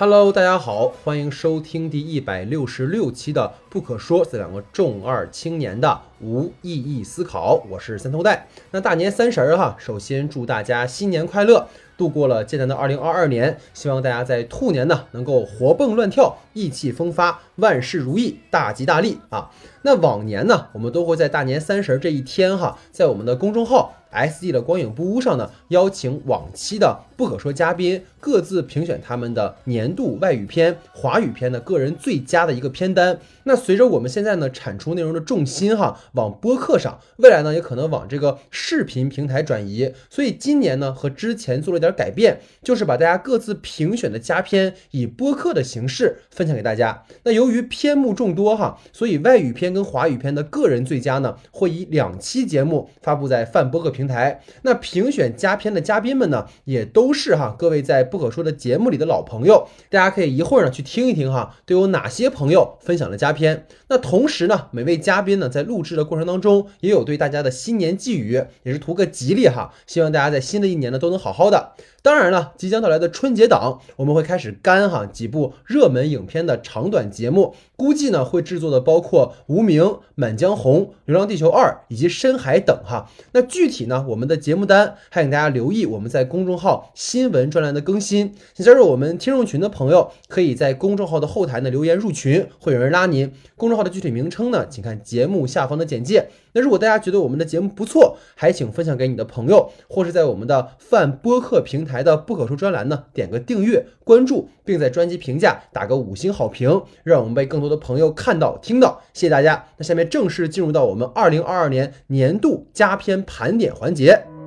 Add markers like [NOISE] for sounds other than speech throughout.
Hello，大家好，欢迎收听第一百六十六期的《不可说》这两个重二青年的无意义思考，我是三头带。那大年三十儿哈，首先祝大家新年快乐，度过了艰难的二零二二年，希望大家在兔年呢能够活蹦乱跳，意气风发，万事如意，大吉大利啊！那往年呢，我们都会在大年三十这一天哈，在我们的公众号。S D 的光影布屋上呢，邀请往期的不可说嘉宾各自评选他们的年度外语片、华语片的个人最佳的一个片单。那随着我们现在呢产出内容的重心哈往播客上，未来呢也可能往这个视频平台转移。所以今年呢和之前做了点改变，就是把大家各自评选的佳片以播客的形式分享给大家。那由于片目众多哈，所以外语片跟华语片的个人最佳呢会以两期节目发布在泛播客平。平台那评选佳片的嘉宾们呢，也都是哈各位在不可说的节目里的老朋友，大家可以一会儿呢去听一听哈，都有哪些朋友分享了佳片。那同时呢，每位嘉宾呢在录制的过程当中，也有对大家的新年寄语，也是图个吉利哈，希望大家在新的一年呢都能好好的。当然了，即将到来的春节档，我们会开始干哈几部热门影片的长短节目，估计呢会制作的包括《无名》《满江红》《流浪地球二》以及《深海》等哈。那具体呢，我们的节目单还请大家留意我们在公众号新闻专栏的更新。加入我们听众群的朋友，可以在公众号的后台呢留言入群，会有人拉您。公众号的具体名称呢，请看节目下方的简介。那如果大家觉得我们的节目不错，还请分享给你的朋友，或是在我们的泛播客平台的不可说专栏呢，点个订阅、关注，并在专辑评价打个五星好评，让我们被更多的朋友看到、听到。谢谢大家。那下面正式进入到我们二零二二年年度佳片盘点环节。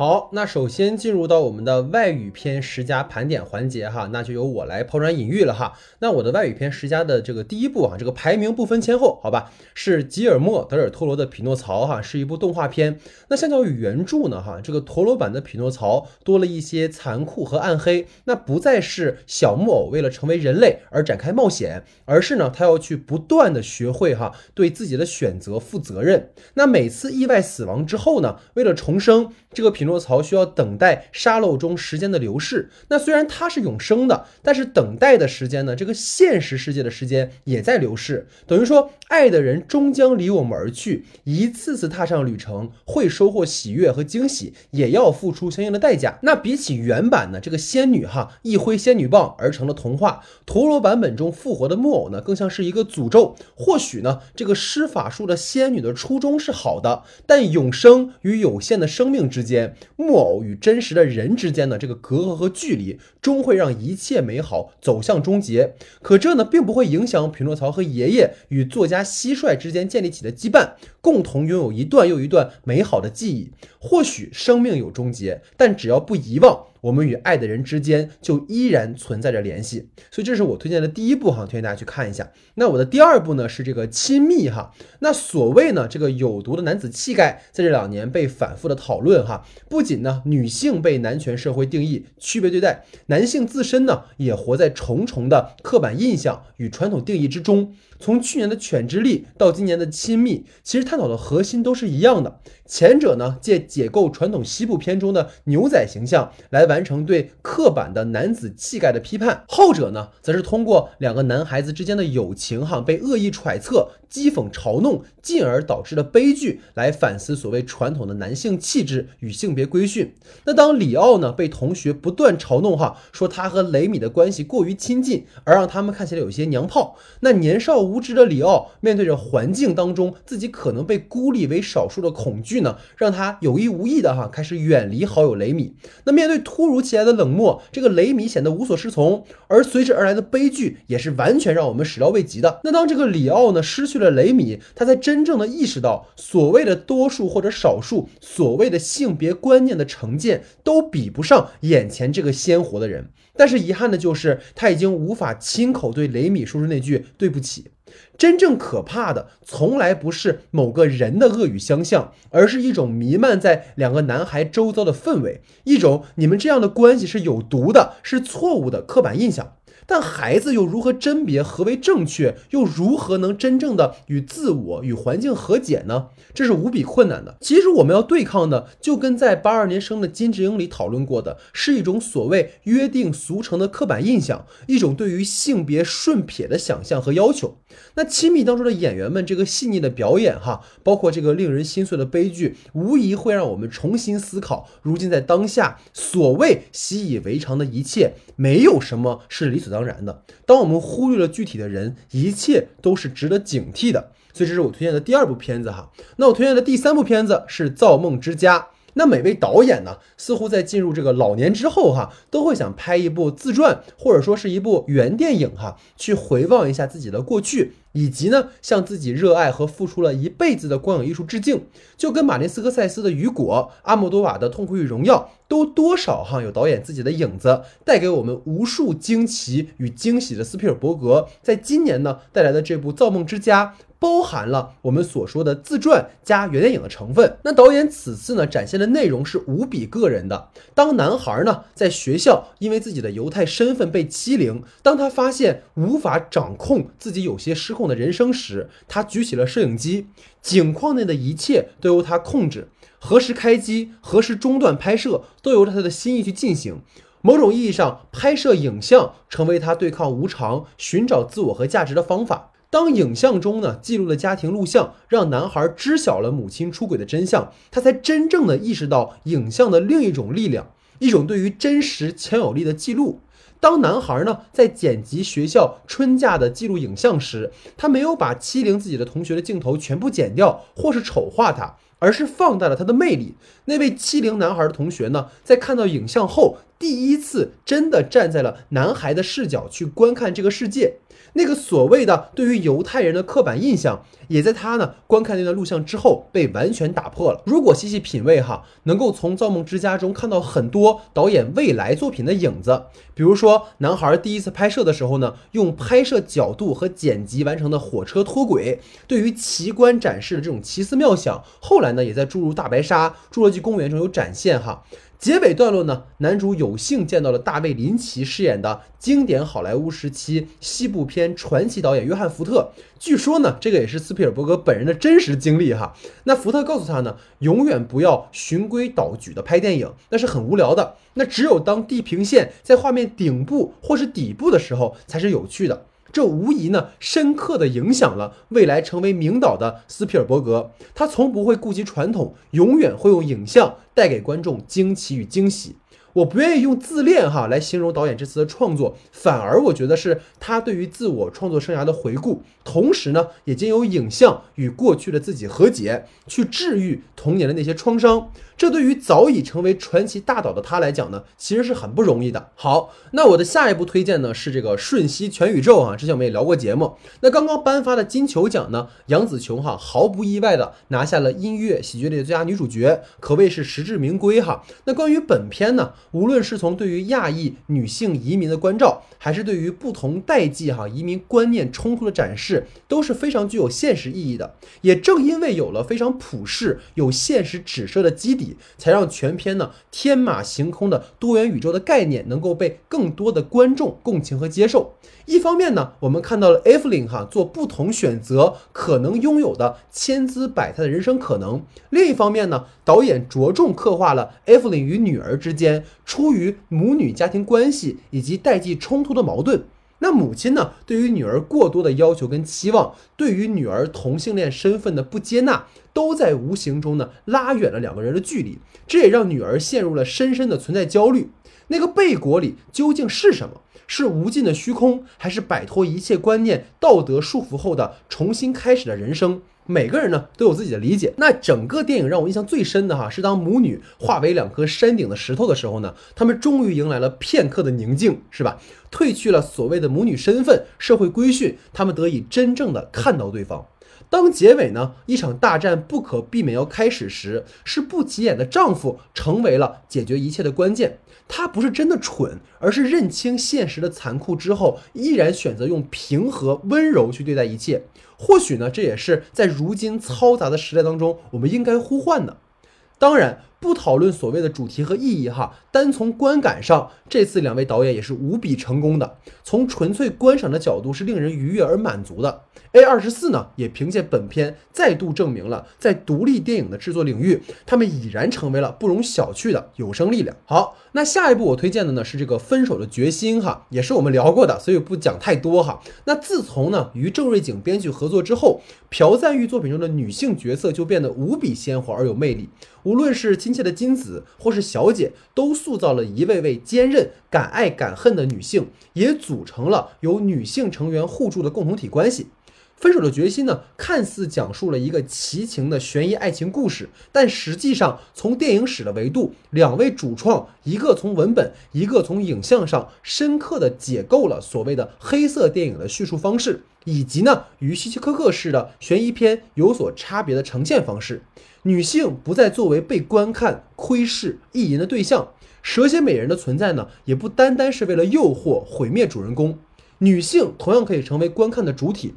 好，那首先进入到我们的外语片十佳盘点环节哈，那就由我来抛砖引玉了哈。那我的外语片十佳的这个第一部啊，这个排名不分前后，好吧，是吉尔莫·德尔托罗的《匹诺曹》哈，是一部动画片。那相较于原著呢哈，这个陀螺版的匹诺曹多了一些残酷和暗黑，那不再是小木偶为了成为人类而展开冒险，而是呢他要去不断的学会哈对自己的选择负责任。那每次意外死亡之后呢，为了重生。这个匹诺曹需要等待沙漏中时间的流逝。那虽然它是永生的，但是等待的时间呢？这个现实世界的时间也在流逝。等于说，爱的人终将离我们而去。一次次踏上旅程，会收获喜悦和惊喜，也要付出相应的代价。那比起原版呢？这个仙女哈一挥仙女棒而成了童话。陀螺版本中复活的木偶呢，更像是一个诅咒。或许呢，这个施法术的仙女的初衷是好的，但永生与有限的生命。之间，木偶与真实的人之间的这个隔阂和距离，终会让一切美好走向终结。可这呢，并不会影响匹诺曹和爷爷与作家蟋蟀之间建立起的羁绊，共同拥有一段又一段美好的记忆。或许生命有终结，但只要不遗忘。我们与爱的人之间就依然存在着联系，所以这是我推荐的第一部哈，推荐大家去看一下。那我的第二部呢是这个亲密哈。那所谓呢这个有毒的男子气概，在这两年被反复的讨论哈。不仅呢女性被男权社会定义区别对待，男性自身呢也活在重重的刻板印象与传统定义之中。从去年的犬之力到今年的亲密，其实探讨的核心都是一样的。前者呢借解构传统西部片中的牛仔形象来。完成对刻板的男子气概的批判，后者呢，则是通过两个男孩子之间的友情哈被恶意揣测、讥讽、嘲弄，进而导致的悲剧，来反思所谓传统的男性气质与性别规训。那当里奥呢被同学不断嘲弄哈，说他和雷米的关系过于亲近，而让他们看起来有些娘炮。那年少无知的里奥面对着环境当中自己可能被孤立为少数的恐惧呢，让他有意无意的哈开始远离好友雷米。那面对突如其来的冷漠，这个雷米显得无所适从，而随之而来的悲剧也是完全让我们始料未及的。那当这个里奥呢失去了雷米，他才真正的意识到，所谓的多数或者少数，所谓的性别观念的成见，都比不上眼前这个鲜活的人。但是遗憾的就是，他已经无法亲口对雷米说出那句对不起。真正可怕的，从来不是某个人的恶语相向，而是一种弥漫在两个男孩周遭的氛围，一种你们这样的关系是有毒的，是错误的刻板印象。但孩子又如何甄别何为正确，又如何能真正的与自我与环境和解呢？这是无比困难的。其实我们要对抗的，就跟在八二年生的金智英里讨论过的，是一种所谓约定俗成的刻板印象，一种对于性别顺撇的想象和要求。那亲密当中的演员们这个细腻的表演，哈，包括这个令人心碎的悲剧，无疑会让我们重新思考，如今在当下所谓习以为常的一切，没有什么是理所当然的。当我们忽略了具体的人，一切都是值得警惕的。所以这是我推荐的第二部片子哈。那我推荐的第三部片子是《造梦之家》。那每位导演呢，似乎在进入这个老年之后哈，都会想拍一部自传，或者说是一部原电影哈，去回望一下自己的过去，以及呢，向自己热爱和付出了一辈子的光影艺术致敬。就跟马林斯科塞斯的《雨果》、阿莫多瓦的《痛苦与荣耀》，都多少哈有导演自己的影子，带给我们无数惊奇与惊喜的斯皮尔伯格，在今年呢带来的这部《造梦之家》。包含了我们所说的自传加原电影的成分。那导演此次呢展现的内容是无比个人的。当男孩呢在学校因为自己的犹太身份被欺凌，当他发现无法掌控自己有些失控的人生时，他举起了摄影机，景框内的一切都由他控制，何时开机，何时中断拍摄，都由他的心意去进行。某种意义上，拍摄影像成为他对抗无常、寻找自我和价值的方法。当影像中呢记录的家庭录像让男孩知晓了母亲出轨的真相，他才真正的意识到影像的另一种力量，一种对于真实强有力的记录。当男孩呢在剪辑学校春假的记录影像时，他没有把欺凌自己的同学的镜头全部剪掉，或是丑化他，而是放大了他的魅力。那位欺凌男孩的同学呢，在看到影像后，第一次真的站在了男孩的视角去观看这个世界。那个所谓的对于犹太人的刻板印象，也在他呢观看那段录像之后被完全打破了。如果细细品味哈，能够从《造梦之家》中看到很多导演未来作品的影子。比如说，男孩第一次拍摄的时候呢，用拍摄角度和剪辑完成的火车脱轨，对于奇观展示的这种奇思妙想，后来呢也在诸如大白鲨、侏罗纪公园中有展现哈。结尾段落呢，男主有幸见到了大卫林奇饰演的经典好莱坞时期西部片传奇导演约翰福特。据说呢，这个也是斯皮尔伯格本人的真实经历哈。那福特告诉他呢，永远不要循规蹈矩的拍电影，那是很无聊的。那只有当地平线在画面顶部或是底部的时候，才是有趣的。这无疑呢，深刻地影响了未来成为名导的斯皮尔伯格。他从不会顾及传统，永远会用影像带给观众惊奇与惊喜。我不愿意用自恋哈来形容导演这次的创作，反而我觉得是他对于自我创作生涯的回顾，同时呢，也经由影像与过去的自己和解，去治愈童年的那些创伤。这对于早已成为传奇大导的他来讲呢，其实是很不容易的。好，那我的下一部推荐呢是这个《瞬息全宇宙》啊，之前我们也聊过节目。那刚刚颁发的金球奖呢，杨紫琼哈毫不意外的拿下了音乐喜剧类的最佳女主角，可谓是实至名归哈。那关于本片呢，无论是从对于亚裔女性移民的关照，还是对于不同代际哈移民观念冲突的展示，都是非常具有现实意义的。也正因为有了非常普世、有现实指涉的基底。才让全片呢天马行空的多元宇宙的概念能够被更多的观众共情和接受。一方面呢，我们看到了 Evelyn 哈做不同选择可能拥有的千姿百态的人生可能；另一方面呢，导演着重刻画了 Evelyn 与女儿之间出于母女家庭关系以及代际冲突的矛盾。那母亲呢？对于女儿过多的要求跟期望，对于女儿同性恋身份的不接纳，都在无形中呢拉远了两个人的距离。这也让女儿陷入了深深的存在焦虑。那个贝果里究竟是什么？是无尽的虚空，还是摆脱一切观念、道德束缚后的重新开始的人生？每个人呢都有自己的理解。那整个电影让我印象最深的哈，是当母女化为两颗山顶的石头的时候呢，他们终于迎来了片刻的宁静，是吧？褪去了所谓的母女身份、社会规训，他们得以真正的看到对方。当结尾呢，一场大战不可避免要开始时，是不起眼的丈夫成为了解决一切的关键。他不是真的蠢，而是认清现实的残酷之后，依然选择用平和温柔去对待一切。或许呢，这也是在如今嘈杂的时代当中，我们应该呼唤的。当然，不讨论所谓的主题和意义哈，单从观感上，这次两位导演也是无比成功的。从纯粹观赏的角度是令人愉悦而满足的。A 二十四呢，也凭借本片再度证明了，在独立电影的制作领域，他们已然成为了不容小觑的有生力量。好，那下一部我推荐的呢是这个《分手的决心》哈，也是我们聊过的，所以不讲太多哈。那自从呢与郑瑞景编剧合作之后，朴赞玉作品中的女性角色就变得无比鲜活而有魅力。无论是亲切的金子，或是小姐，都塑造了一位位坚韧、敢爱敢恨的女性，也组成了由女性成员互助的共同体关系。分手的决心呢，看似讲述了一个奇情的悬疑爱情故事，但实际上从电影史的维度，两位主创一个从文本，一个从影像上，深刻的解构了所谓的黑色电影的叙述方式，以及呢与希区柯克式的悬疑片有所差别的呈现方式。女性不再作为被观看、窥视、意淫的对象，蛇蝎美人的存在呢，也不单单是为了诱惑、毁灭主人公，女性同样可以成为观看的主体。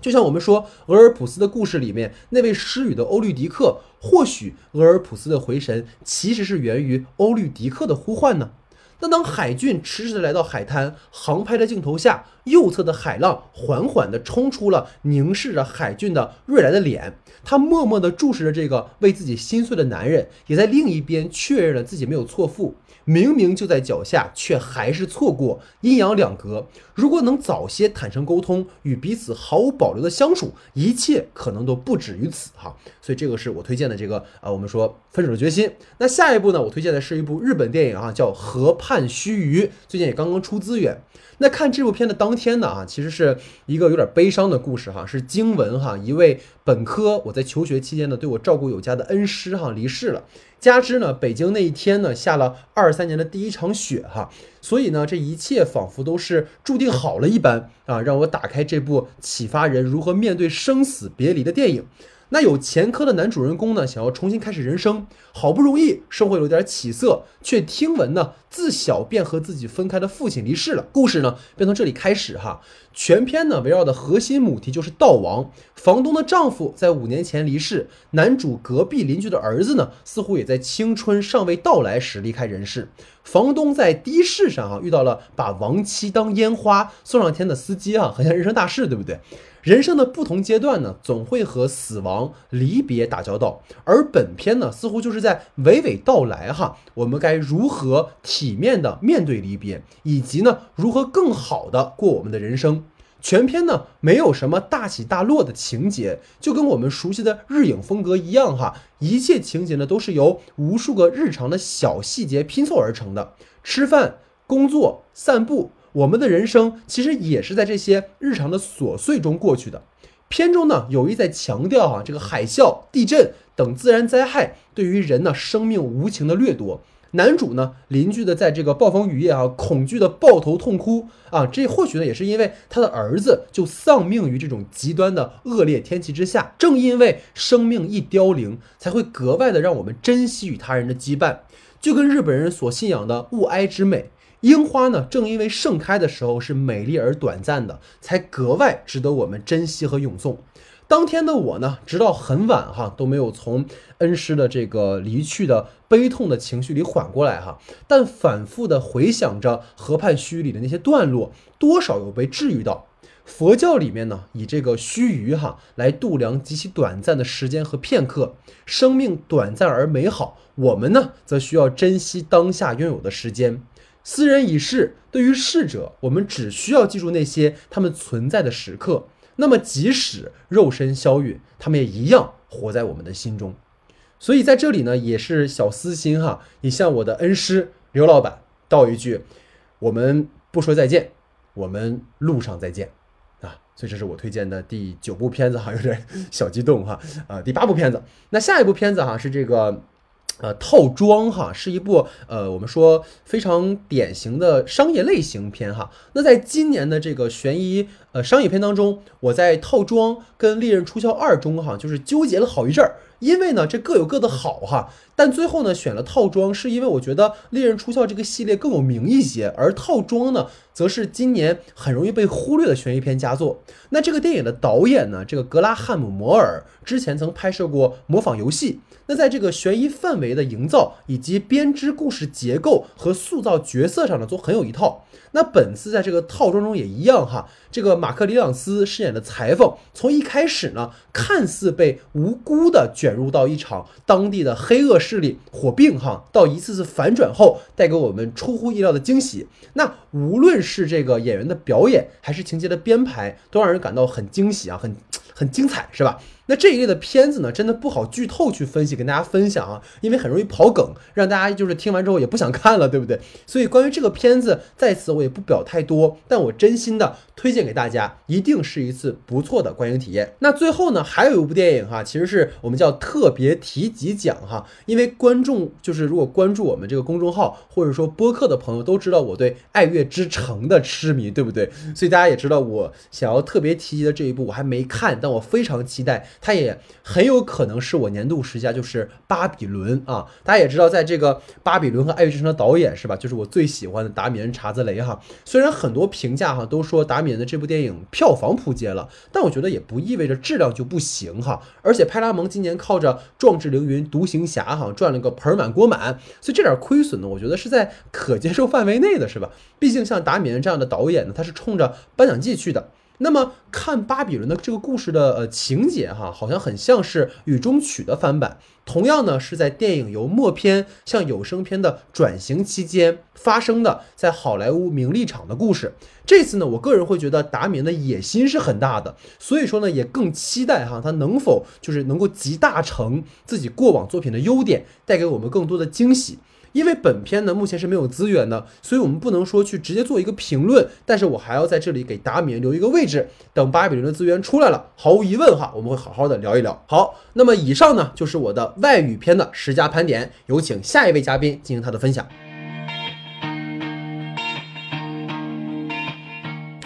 就像我们说俄尔普斯的故事里面那位失语的欧律狄克，或许俄尔普斯的回神其实是源于欧律狄克的呼唤呢。那当海俊迟迟的来到海滩，航拍的镜头下，右侧的海浪缓缓地冲出了凝视着海俊的瑞来的脸，他默默地注视着这个为自己心碎的男人，也在另一边确认了自己没有错付。明明就在脚下，却还是错过，阴阳两隔。如果能早些坦诚沟通，与彼此毫无保留的相处，一切可能都不止于此哈。所以这个是我推荐的这个啊，我们说分手的决心。那下一部呢，我推荐的是一部日本电影啊，叫《河畔须臾》，最近也刚刚出资源。那看这部片的当天呢啊，其实是一个有点悲伤的故事哈，是经文哈，一位本科我在求学期间呢对我照顾有加的恩师哈离世了。加之呢，北京那一天呢下了二三年的第一场雪哈，所以呢，这一切仿佛都是注定好了一般啊，让我打开这部启发人如何面对生死别离的电影。那有前科的男主人公呢，想要重新开始人生，好不容易生活有点起色，却听闻呢自小便和自己分开的父亲离世了。故事呢便从这里开始哈。全篇呢围绕的核心母题就是悼亡。房东的丈夫在五年前离世，男主隔壁邻居的儿子呢似乎也在青春尚未到来时离开人世。房东在的士上啊遇到了把亡妻当烟花送上天的司机啊，很像人生大事，对不对？人生的不同阶段呢，总会和死亡、离别打交道，而本片呢，似乎就是在娓娓道来哈，我们该如何体面的面对离别，以及呢，如何更好的过我们的人生。全片呢，没有什么大起大落的情节，就跟我们熟悉的日影风格一样哈，一切情节呢，都是由无数个日常的小细节拼凑而成的。吃饭、工作、散步。我们的人生其实也是在这些日常的琐碎中过去的。片中呢有意在强调哈，这个海啸、地震等自然灾害对于人呢生命无情的掠夺。男主呢邻居的在这个暴风雨夜啊，恐惧的抱头痛哭啊，这或许呢也是因为他的儿子就丧命于这种极端的恶劣天气之下。正因为生命一凋零，才会格外的让我们珍惜与他人的羁绊，就跟日本人所信仰的物哀之美。樱花呢，正因为盛开的时候是美丽而短暂的，才格外值得我们珍惜和咏颂。当天的我呢，直到很晚哈都没有从恩师的这个离去的悲痛的情绪里缓过来哈，但反复的回想着河畔须臾里的那些段落，多少有被治愈到。佛教里面呢，以这个须臾哈来度量极其短暂的时间和片刻，生命短暂而美好，我们呢则需要珍惜当下拥有的时间。斯人已逝，对于逝者，我们只需要记住那些他们存在的时刻。那么，即使肉身消陨，他们也一样活在我们的心中。所以，在这里呢，也是小私心哈，也向我的恩师刘老板道一句：我们不说再见，我们路上再见啊！所以，这是我推荐的第九部片子哈，有点 [LAUGHS] 小激动哈啊！第八部片子，那下一部片子哈是这个。呃，套装哈是一部呃，我们说非常典型的商业类型片哈。那在今年的这个悬疑呃商业片当中，我在套装跟《利刃出鞘二》中哈，就是纠结了好一阵儿。因为呢，这各有各的好哈，但最后呢选了套装，是因为我觉得《猎人出鞘》这个系列更有名一些，而套装呢，则是今年很容易被忽略的悬疑片佳作。那这个电影的导演呢，这个格拉汉姆·摩尔之前曾拍摄过《模仿游戏》，那在这个悬疑氛围的营造以及编织故事结构和塑造角色上呢，都很有一套。那本次在这个套装中也一样哈，这个马克·里朗斯饰演的裁缝，从一开始呢，看似被无辜的卷入到一场当地的黑恶势力火并哈，到一次次反转后，带给我们出乎意料的惊喜。那无论是这个演员的表演，还是情节的编排，都让人感到很惊喜啊，很很精彩，是吧？那这一类的片子呢，真的不好剧透去分析，跟大家分享啊，因为很容易跑梗，让大家就是听完之后也不想看了，对不对？所以关于这个片子，在此我也不表太多，但我真心的推荐给大家，一定是一次不错的观影体验。那最后呢，还有一部电影哈，其实是我们叫特别提及奖哈，因为观众就是如果关注我们这个公众号或者说播客的朋友都知道我对《爱乐之城》的痴迷，对不对？所以大家也知道我想要特别提及的这一部我还没看，但我非常期待。它也很有可能是我年度十佳，就是《巴比伦》啊！大家也知道，在这个《巴比伦》和《爱乐之城》的导演是吧？就是我最喜欢的达米恩·查泽雷哈。虽然很多评价哈都说达米恩的这部电影票房扑街了，但我觉得也不意味着质量就不行哈。而且派拉蒙今年靠着《壮志凌云》《独行侠》哈赚了个盆满锅满，所以这点亏损呢，我觉得是在可接受范围内的，是吧？毕竟像达米恩这样的导演呢，他是冲着颁奖季去的。那么看巴比伦的这个故事的呃情节哈，好像很像是《雨中曲》的翻版，同样呢是在电影由默片向有声片的转型期间发生的，在好莱坞名利场的故事。这次呢，我个人会觉得达米恩的野心是很大的，所以说呢，也更期待哈他能否就是能够集大成自己过往作品的优点，带给我们更多的惊喜。因为本片呢目前是没有资源的，所以我们不能说去直接做一个评论。但是我还要在这里给达米留一个位置，等巴比伦的资源出来了，毫无疑问哈，我们会好好的聊一聊。好，那么以上呢就是我的外语片的十佳盘点，有请下一位嘉宾进行他的分享。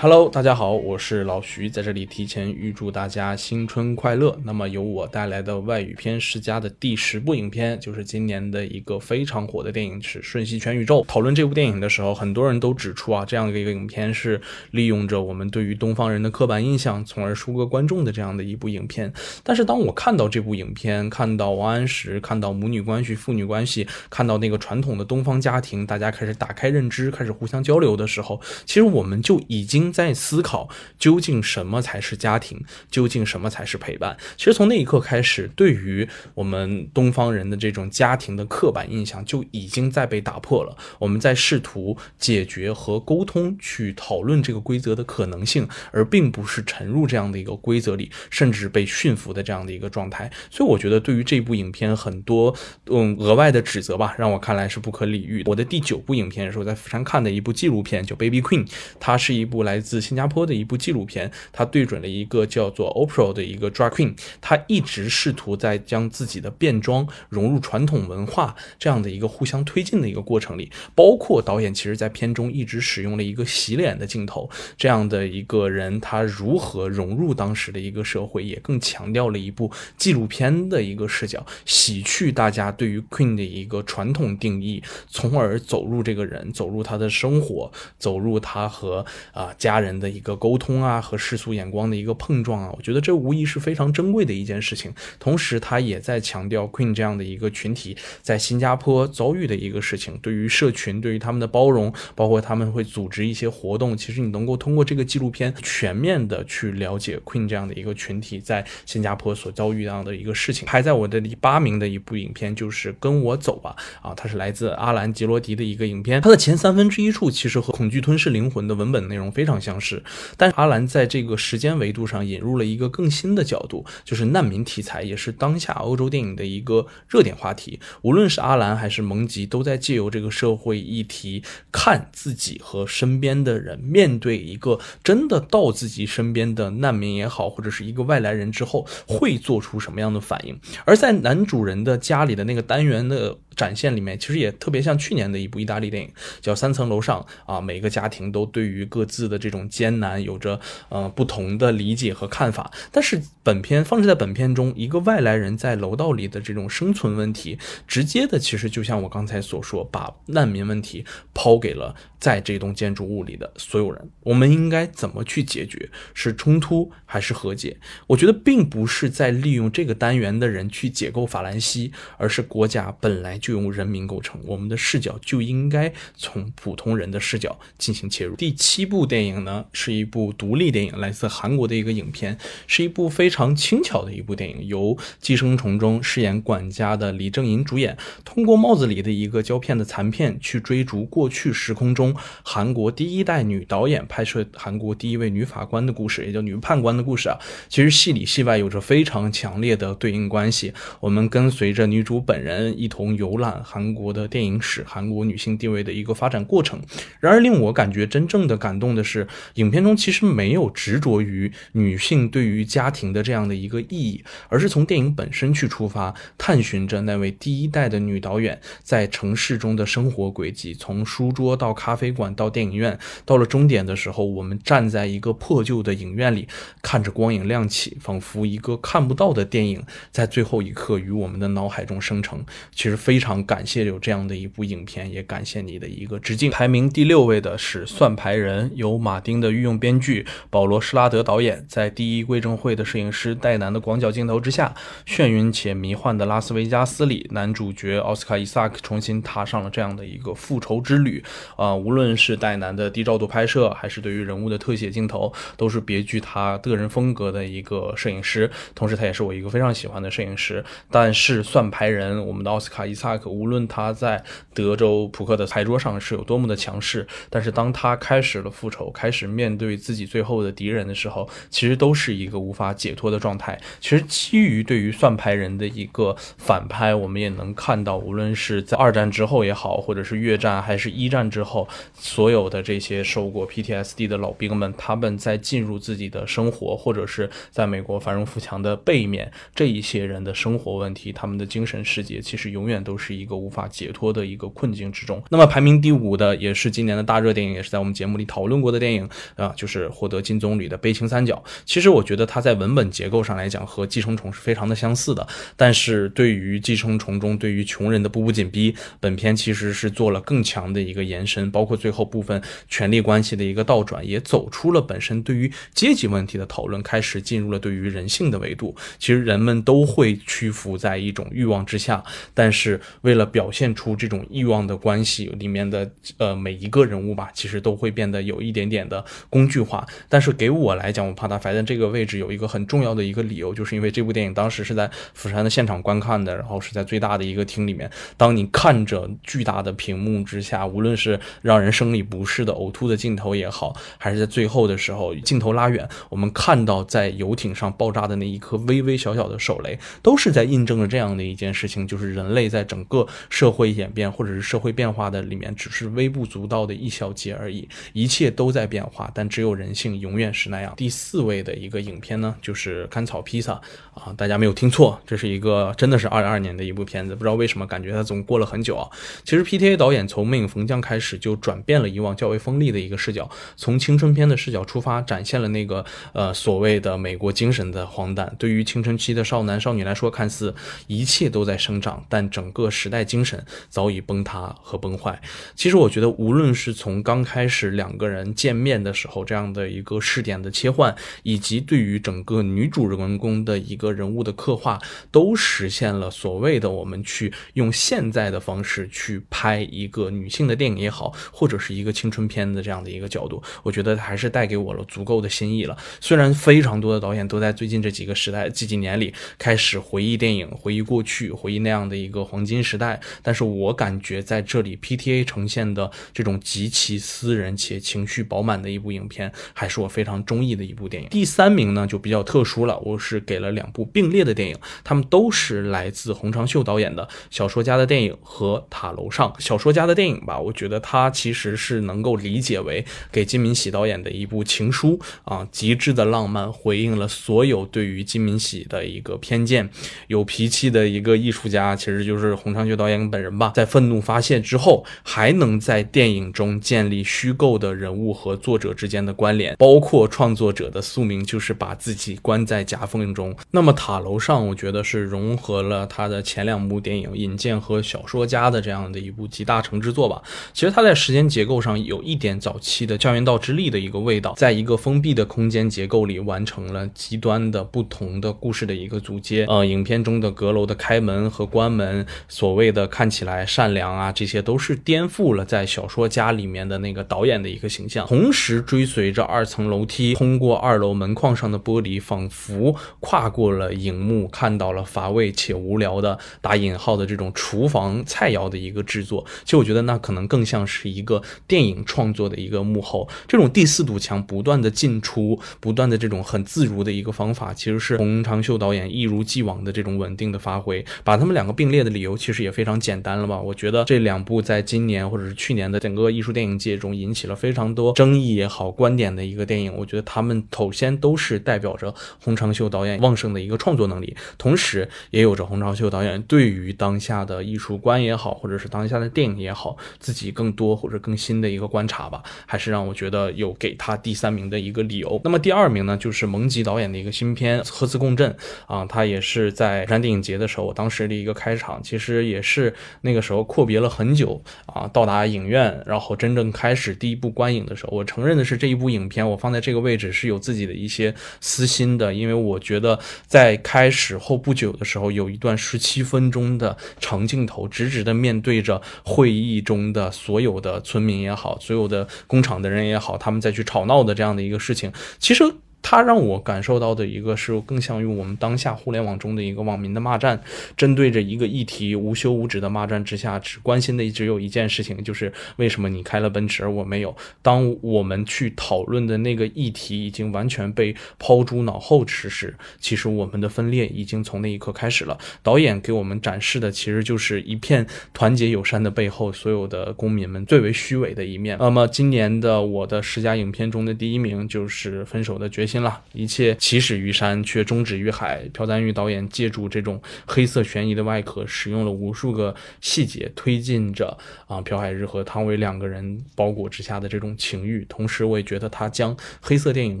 Hello，大家好，我是老徐，在这里提前预祝大家新春快乐。那么由我带来的外语片十佳的第十部影片，就是今年的一个非常火的电影，是《瞬息全宇宙》。讨论这部电影的时候，很多人都指出啊，这样的一个影片是利用着我们对于东方人的刻板印象，从而收割观众的这样的一部影片。但是当我看到这部影片，看到王安石，看到母女关系、父女关系，看到那个传统的东方家庭，大家开始打开认知，开始互相交流的时候，其实我们就已经。在思考究竟什么才是家庭，究竟什么才是陪伴。其实从那一刻开始，对于我们东方人的这种家庭的刻板印象就已经在被打破了。我们在试图解决和沟通，去讨论这个规则的可能性，而并不是沉入这样的一个规则里，甚至被驯服的这样的一个状态。所以我觉得，对于这部影片很多嗯额外的指责吧，让我看来是不可理喻。我的第九部影片是我在釜山看的一部纪录片，叫《Baby Queen》，它是一部来。自新加坡的一部纪录片，它对准了一个叫做 Oprah 的一个 drag queen，他一直试图在将自己的变装融入传统文化这样的一个互相推进的一个过程里，包括导演其实在片中一直使用了一个洗脸的镜头，这样的一个人他如何融入当时的一个社会，也更强调了一部纪录片的一个视角，洗去大家对于 queen 的一个传统定义，从而走入这个人，走入他的生活，走入他和啊。家人的一个沟通啊，和世俗眼光的一个碰撞啊，我觉得这无疑是非常珍贵的一件事情。同时，他也在强调 Queen 这样的一个群体在新加坡遭遇的一个事情，对于社群，对于他们的包容，包括他们会组织一些活动。其实你能够通过这个纪录片全面的去了解 Queen 这样的一个群体在新加坡所遭遇到的一个事情。排在我的第八名的一部影片就是《跟我走吧》啊，它是来自阿兰吉罗迪的一个影片，它的前三分之一处其实和《恐惧吞噬灵魂》的文本内容非常。相似，但是阿兰在这个时间维度上引入了一个更新的角度，就是难民题材，也是当下欧洲电影的一个热点话题。无论是阿兰还是蒙吉，都在借由这个社会议题，看自己和身边的人面对一个真的到自己身边的难民也好，或者是一个外来人之后，会做出什么样的反应。而在男主人的家里的那个单元的展现里面，其实也特别像去年的一部意大利电影，叫《三层楼上》啊，每个家庭都对于各自的这种艰难有着呃不同的理解和看法。但是本片放置在本片中，一个外来人在楼道里的这种生存问题，直接的其实就像我刚才所说，把难民问题抛给了在这栋建筑物里的所有人。我们应该怎么去解决？是冲突还是和解？我觉得并不是在利用这个单元的人去解构法兰西，而是国家本来就由人民构成，我们的视角就应该从普通人的视角进行切入。第七部电影呢，是一部独立电影，来自韩国的一个影片，是一部非常轻巧的一部电影，由《寄生虫》中饰演管家的李正银主演，通过帽子里的一个胶片的残片去追逐过去时空中韩国第一代女导演拍摄韩国第一位女法官的故事，也叫女判官的故事啊。其实戏里戏外有着非常强烈的对应关系。我们跟随着女主本人一同游览韩国的电影史、韩国女性地位的一个发展过程。然而，令我感觉真正的感动的是，影片中其实没有执着于女性对于家庭的这样的一个意义，而是从电影本身去出发，探寻着那位第一代的女导演在城市中的生活轨迹，从书桌到咖啡馆到电影院，到了终点的时候，我们站在一个破旧的影院里，看着光影亮起，仿佛一个看不到的电影在最后一刻与我们的脑海中生成。其实非常感谢有这样的一部影片，也感谢你的一个致敬。排名第六位的是《算牌人》，由马丁的御用编剧保罗施拉德导演，在第一归正会的摄影师戴南的广角镜头之下，眩晕且迷幻的拉斯维加斯里，男主角奥斯卡伊萨克重新踏上了这样的一个复仇之旅。啊，无论是戴南的低照度拍摄，还是对于人物的特写镜头，都是别具他的个人风格的一个摄影师。同时，他也是我一个非常喜欢的摄影师。但是，算牌人，我们的奥斯卡伊萨克，无论他在德州扑克的牌桌上是有多么的强势，但是当他开始了复仇，开始面对自己最后的敌人的时候，其实都是一个无法解脱的状态。其实，基于对于算牌人的一个反拍，我们也能看到，无论是在二战之后也好，或者是越战还是一战之后，所有的这些受过 PTSD 的老兵们，他们在进入自己的生活，或者是在美国繁荣富强的背面，这一些人的生活问题，他们的精神世界，其实永远都是一个无法解脱的一个困境之中。那么排名第五的，也是今年的大热电影，也是在我们节目里讨论过的电影啊，就是获得金棕榈的《悲情三角》。其实我觉得它在文本结构上来讲和《寄生虫》是非常的相似的，但是对于《寄生虫》中对于穷人的步步紧逼，本片其实是做了更强的一个延伸，包括最后部分权力关系的一个倒转，也走出了本身对于阶级问题的讨论，开始进入了对于人性的维度。其实人们都会屈服在一种欲望之下，但是为了表现出这种欲望的关系里面的呃每一个人物吧，其实都会变得有一点点的工具化。但是给我来讲，我怕他排在这个位置有一个很重要的一个理由，就是因为这部电影当时是在釜山的现场观看的，然后是在最大的一个厅里面。当你看着巨大的屏幕之下，无论是让人生理不适的呕吐的镜头也好，还是在最后的时候镜头拉远，我们看看到在游艇上爆炸的那一颗微微小小的手雷，都是在印证了这样的一件事情，就是人类在整个社会演变或者是社会变化的里面，只是微不足道的一小节而已。一切都在变化，但只有人性永远是那样。第四位的一个影片呢，就是《甘草披萨》啊，大家没有听错，这是一个真的是二二年的一部片子。不知道为什么感觉它总过了很久啊。其实 PTA 导演从《魅影逢将》开始就转变了以往较为锋利的一个视角，从青春片的视角出发，展现了那个呃所谓的美国精神的荒诞。对于青春期的少男少女来说，看似一切都在生长，但整个时代精神早已崩塌和崩坏。其实我觉得，无论是从刚开始两个人见面的时候这样的一个视点的切换，以及对于整个女主人公的一个人物的刻画，都实现了所谓的我们去用现在的方式去拍一个女性的电影也好，或者是一个青春片的这样的一个角度，我觉得还是带给我了足够的新意了。虽然然非常多的导演都在最近这几个时代、这几年里开始回忆电影、回忆过去、回忆那样的一个黄金时代，但是我感觉在这里 PTA 呈现的这种极其私人且情绪饱满的一部影片，还是我非常中意的一部电影。第三名呢就比较特殊了，我是给了两部并列的电影，他们都是来自洪长秀导演的小说家的电影和《塔楼上》。小说家的电影吧，我觉得它其实是能够理解为给金敏喜导演的一部情书啊，极致的浪漫，回应了所有对于金敏喜的一个偏见。有脾气的一个艺术家，其实就是洪长秋导演本人吧，在愤怒发泄之后，还能在电影中建立虚构的人物和作者之间的关联，包括创作者的宿命就是把自己关在夹缝中。那么塔楼上，我觉得是融合了他的前两部电影《引荐》和《小说家》的这样的一部集大成之作吧。其实它在时间结构上有一点早期的教员道之力的一个味道，在一个封闭的空间结构里完成了极端的不同的故事的一个组接。呃，影片中的阁楼的开门和关门，所谓的看起来善良啊，这些都是颠覆了在小说家里面的那个导演的一个形象。同时追随着二层楼梯，通过二楼门框上的玻璃，仿佛跨过了荧幕，看到了乏味且无聊的打引号的这种厨房菜肴的一个制作。其实我觉得那可能更像是一个电影创作的一个幕后。这种第四堵墙不断的进出，不断的这种很自如的一个方法，其实是洪长秀导演一如既往的这种稳定的发挥。把他们两个并列的理由其实也非常简单了吧？我觉得这两部在今年或者是去年的整个艺术电影界中引起了非常多争议也好、观点的一个电影。我觉得他们首先都是代表着洪长秀导演旺盛的一个创作能力，同时也有着洪长秀导演对于当下的艺术观也好，或者是当下的电影也好，自己更多或者更新的一个观察吧，还是让我觉得有给他第三名的一个理由。那么第二名呢，就是蒙吉导演的一个新片《核磁共振》啊，他也是在山电影节的时候，我当时的一个开场，其实也是那个时候阔别了很久啊，到达影院，然后真正开始第一部观影的时候，我承认的是这一部影片我放在这个位置是有自己的一些私心的，因为我觉得在开始后不久的时候，有一段十七分钟的长镜头，直直的面对着会议中的所有的村民也好，所有的工厂的人也好，他们再去吵闹的这样的一个事情，其实。它让我感受到的一个是更像于我们当下互联网中的一个网民的骂战，针对着一个议题无休无止的骂战之下，只关心的只有一件事情，就是为什么你开了奔驰而我没有。当我们去讨论的那个议题已经完全被抛诸脑后之时，其实我们的分裂已经从那一刻开始了。导演给我们展示的其实就是一片团结友善的背后，所有的公民们最为虚伪的一面。那么今年的我的十佳影片中的第一名就是《分手的决心心》。了一切起始于山，却终止于海。朴赞玉导演借助这种黑色悬疑的外壳，使用了无数个细节，推进着啊朴海日和汤唯两个人包裹之下的这种情欲。同时，我也觉得他将黑色电影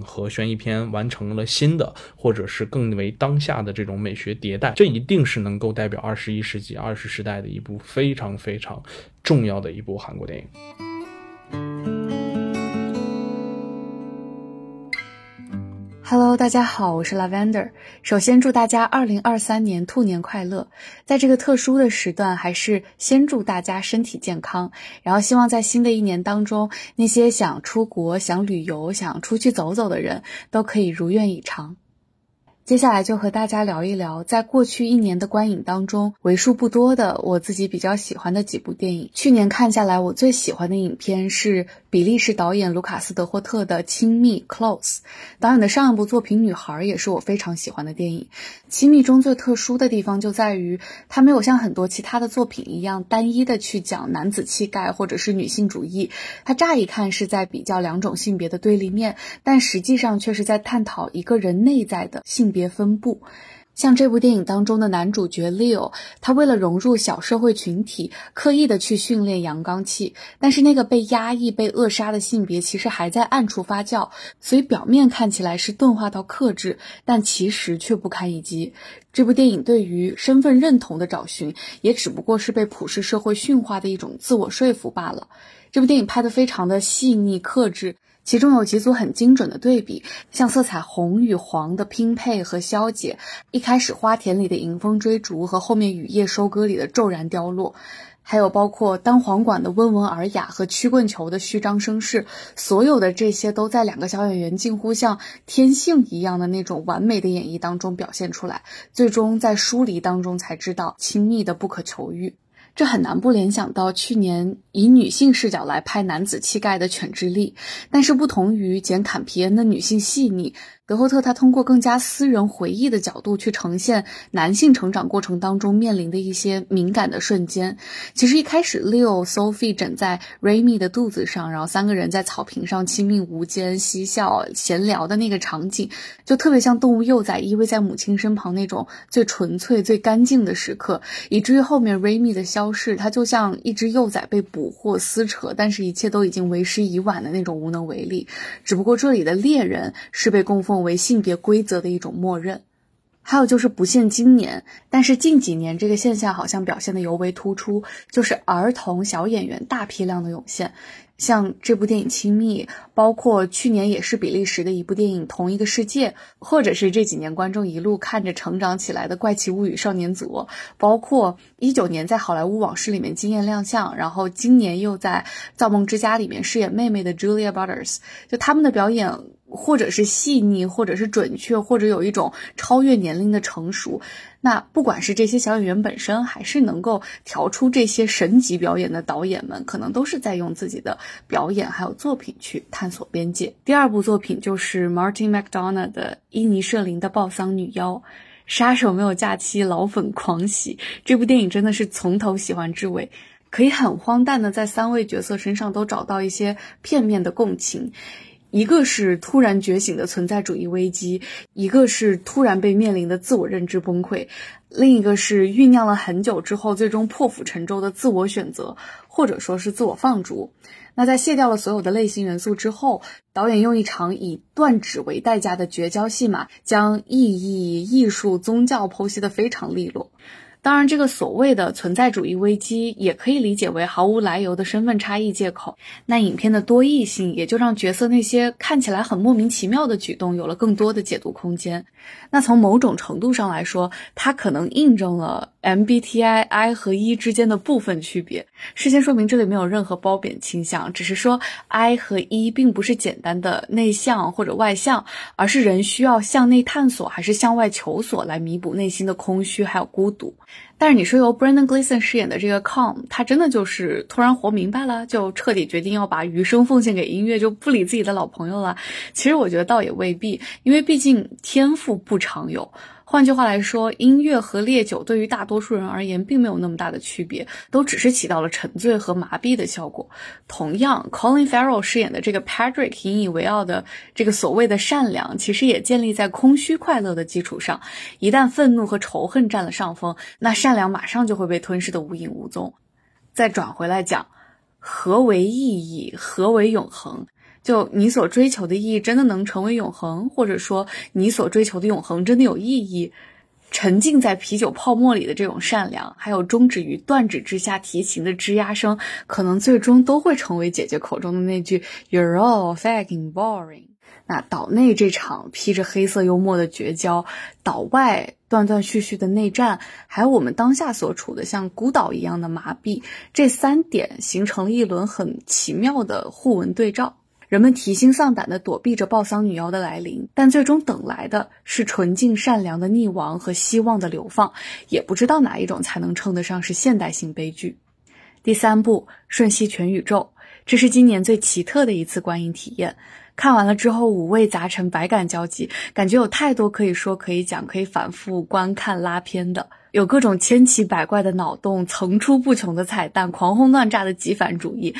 和悬疑片完成了新的，或者是更为当下的这种美学迭代。这一定是能够代表二十一世纪二十时代的一部非常非常重要的一部韩国电影。Hello，大家好，我是 Lavender。首先祝大家二零二三年兔年快乐！在这个特殊的时段，还是先祝大家身体健康。然后希望在新的一年当中，那些想出国、想旅游、想出去走走的人都可以如愿以偿。接下来就和大家聊一聊，在过去一年的观影当中，为数不多的我自己比较喜欢的几部电影。去年看下来，我最喜欢的影片是比利时导演卢卡斯·德霍特的《亲密》（Close）。导演的上一部作品《女孩》也是我非常喜欢的电影。《亲密》中最特殊的地方就在于，它没有像很多其他的作品一样单一的去讲男子气概或者是女性主义。它乍一看是在比较两种性别的对立面，但实际上却是在探讨一个人内在的性。别分布，像这部电影当中的男主角 Leo，他为了融入小社会群体，刻意的去训练阳刚气，但是那个被压抑、被扼杀的性别其实还在暗处发酵，所以表面看起来是钝化到克制，但其实却不堪一击。这部电影对于身份认同的找寻，也只不过是被普世社会驯化的一种自我说服罢了。这部电影拍得非常的细腻克制。其中有几组很精准的对比，像色彩红与黄的拼配和消解，一开始花田里的迎风追逐和后面雨夜收割里的骤然凋落，还有包括单簧管的温文尔雅和曲棍球的虚张声势，所有的这些都在两个小演员近乎像天性一样的那种完美的演绎当中表现出来，最终在疏离当中才知道亲密的不可求遇。这很难不联想到去年以女性视角来拍男子气概的《犬之力》，但是不同于简·坎皮恩的女性细腻，德霍特他通过更加私人回忆的角度去呈现男性成长过程当中面临的一些敏感的瞬间。其实一开始，Leo、Sophie 枕在 Raymi 的肚子上，然后三个人在草坪上亲密无间、嬉笑闲聊的那个场景，就特别像动物幼崽依偎在母亲身旁那种最纯粹、最干净的时刻。以至于后面 Raymi 的消逝，它就像一只幼崽被捕获撕扯，但是一切都已经为时已晚的那种无能为力。只不过这里的猎人是被供奉。为性别规则的一种默认，还有就是不限今年，但是近几年这个现象好像表现的尤为突出，就是儿童小演员大批量的涌现。像这部电影《亲密》，包括去年也是比利时的一部电影《同一个世界》，或者是这几年观众一路看着成长起来的《怪奇物语》少年组，包括一九年在《好莱坞往事》里面惊艳亮相，然后今年又在《造梦之家》里面饰演妹妹的 Julia Butters，就他们的表演。或者是细腻，或者是准确，或者有一种超越年龄的成熟。那不管是这些小演员本身，还是能够调出这些神级表演的导演们，可能都是在用自己的表演还有作品去探索边界。第二部作品就是 Martin McDonagh 的伊尼舍林的暴丧女妖，杀手没有假期，老粉狂喜。这部电影真的是从头喜欢至尾，可以很荒诞的在三位角色身上都找到一些片面的共情。一个是突然觉醒的存在主义危机，一个是突然被面临的自我认知崩溃，另一个是酝酿了很久之后最终破釜沉舟的自我选择，或者说是自我放逐。那在卸掉了所有的类型元素之后，导演用一场以断指为代价的绝交戏码，将意义、艺术、宗教剖析的非常利落。当然，这个所谓的存在主义危机也可以理解为毫无来由的身份差异借口。那影片的多义性也就让角色那些看起来很莫名其妙的举动有了更多的解读空间。那从某种程度上来说，它可能印证了 MBTI I 和 E 之间的部分区别。事先说明，这里没有任何褒贬倾向，只是说 I 和 E 并不是简单的内向或者外向，而是人需要向内探索还是向外求索来弥补内心的空虚还有孤独。但是你说由 Brandon Gleeson 饰演的这个 Com，他真的就是突然活明白了，就彻底决定要把余生奉献给音乐，就不理自己的老朋友了。其实我觉得倒也未必，因为毕竟天赋不常有。换句话来说，音乐和烈酒对于大多数人而言并没有那么大的区别，都只是起到了沉醉和麻痹的效果。同样，Colin Farrell 饰演的这个 Patrick 引以为傲的这个所谓的善良，其实也建立在空虚快乐的基础上。一旦愤怒和仇恨占了上风，那善良马上就会被吞噬的无影无踪。再转回来讲，何为意义？何为永恒？就你所追求的意义真的能成为永恒，或者说你所追求的永恒真的有意义？沉浸在啤酒泡沫里的这种善良，还有终止于断指之下提琴的吱呀声，可能最终都会成为姐姐口中的那句 "You're all fucking boring"。那岛内这场披着黑色幽默的绝交，岛外断断续续的内战，还有我们当下所处的像孤岛一样的麻痹，这三点形成了一轮很奇妙的互文对照。人们提心丧胆地躲避着暴丧女妖的来临，但最终等来的是纯净善良的溺亡和希望的流放。也不知道哪一种才能称得上是现代性悲剧。第三部《瞬息全宇宙》，这是今年最奇特的一次观影体验。看完了之后，五味杂陈，百感交集，感觉有太多可以说、可以讲、可以反复观看拉片的。有各种千奇百怪的脑洞，层出不穷的彩蛋，狂轰乱炸的极反主义，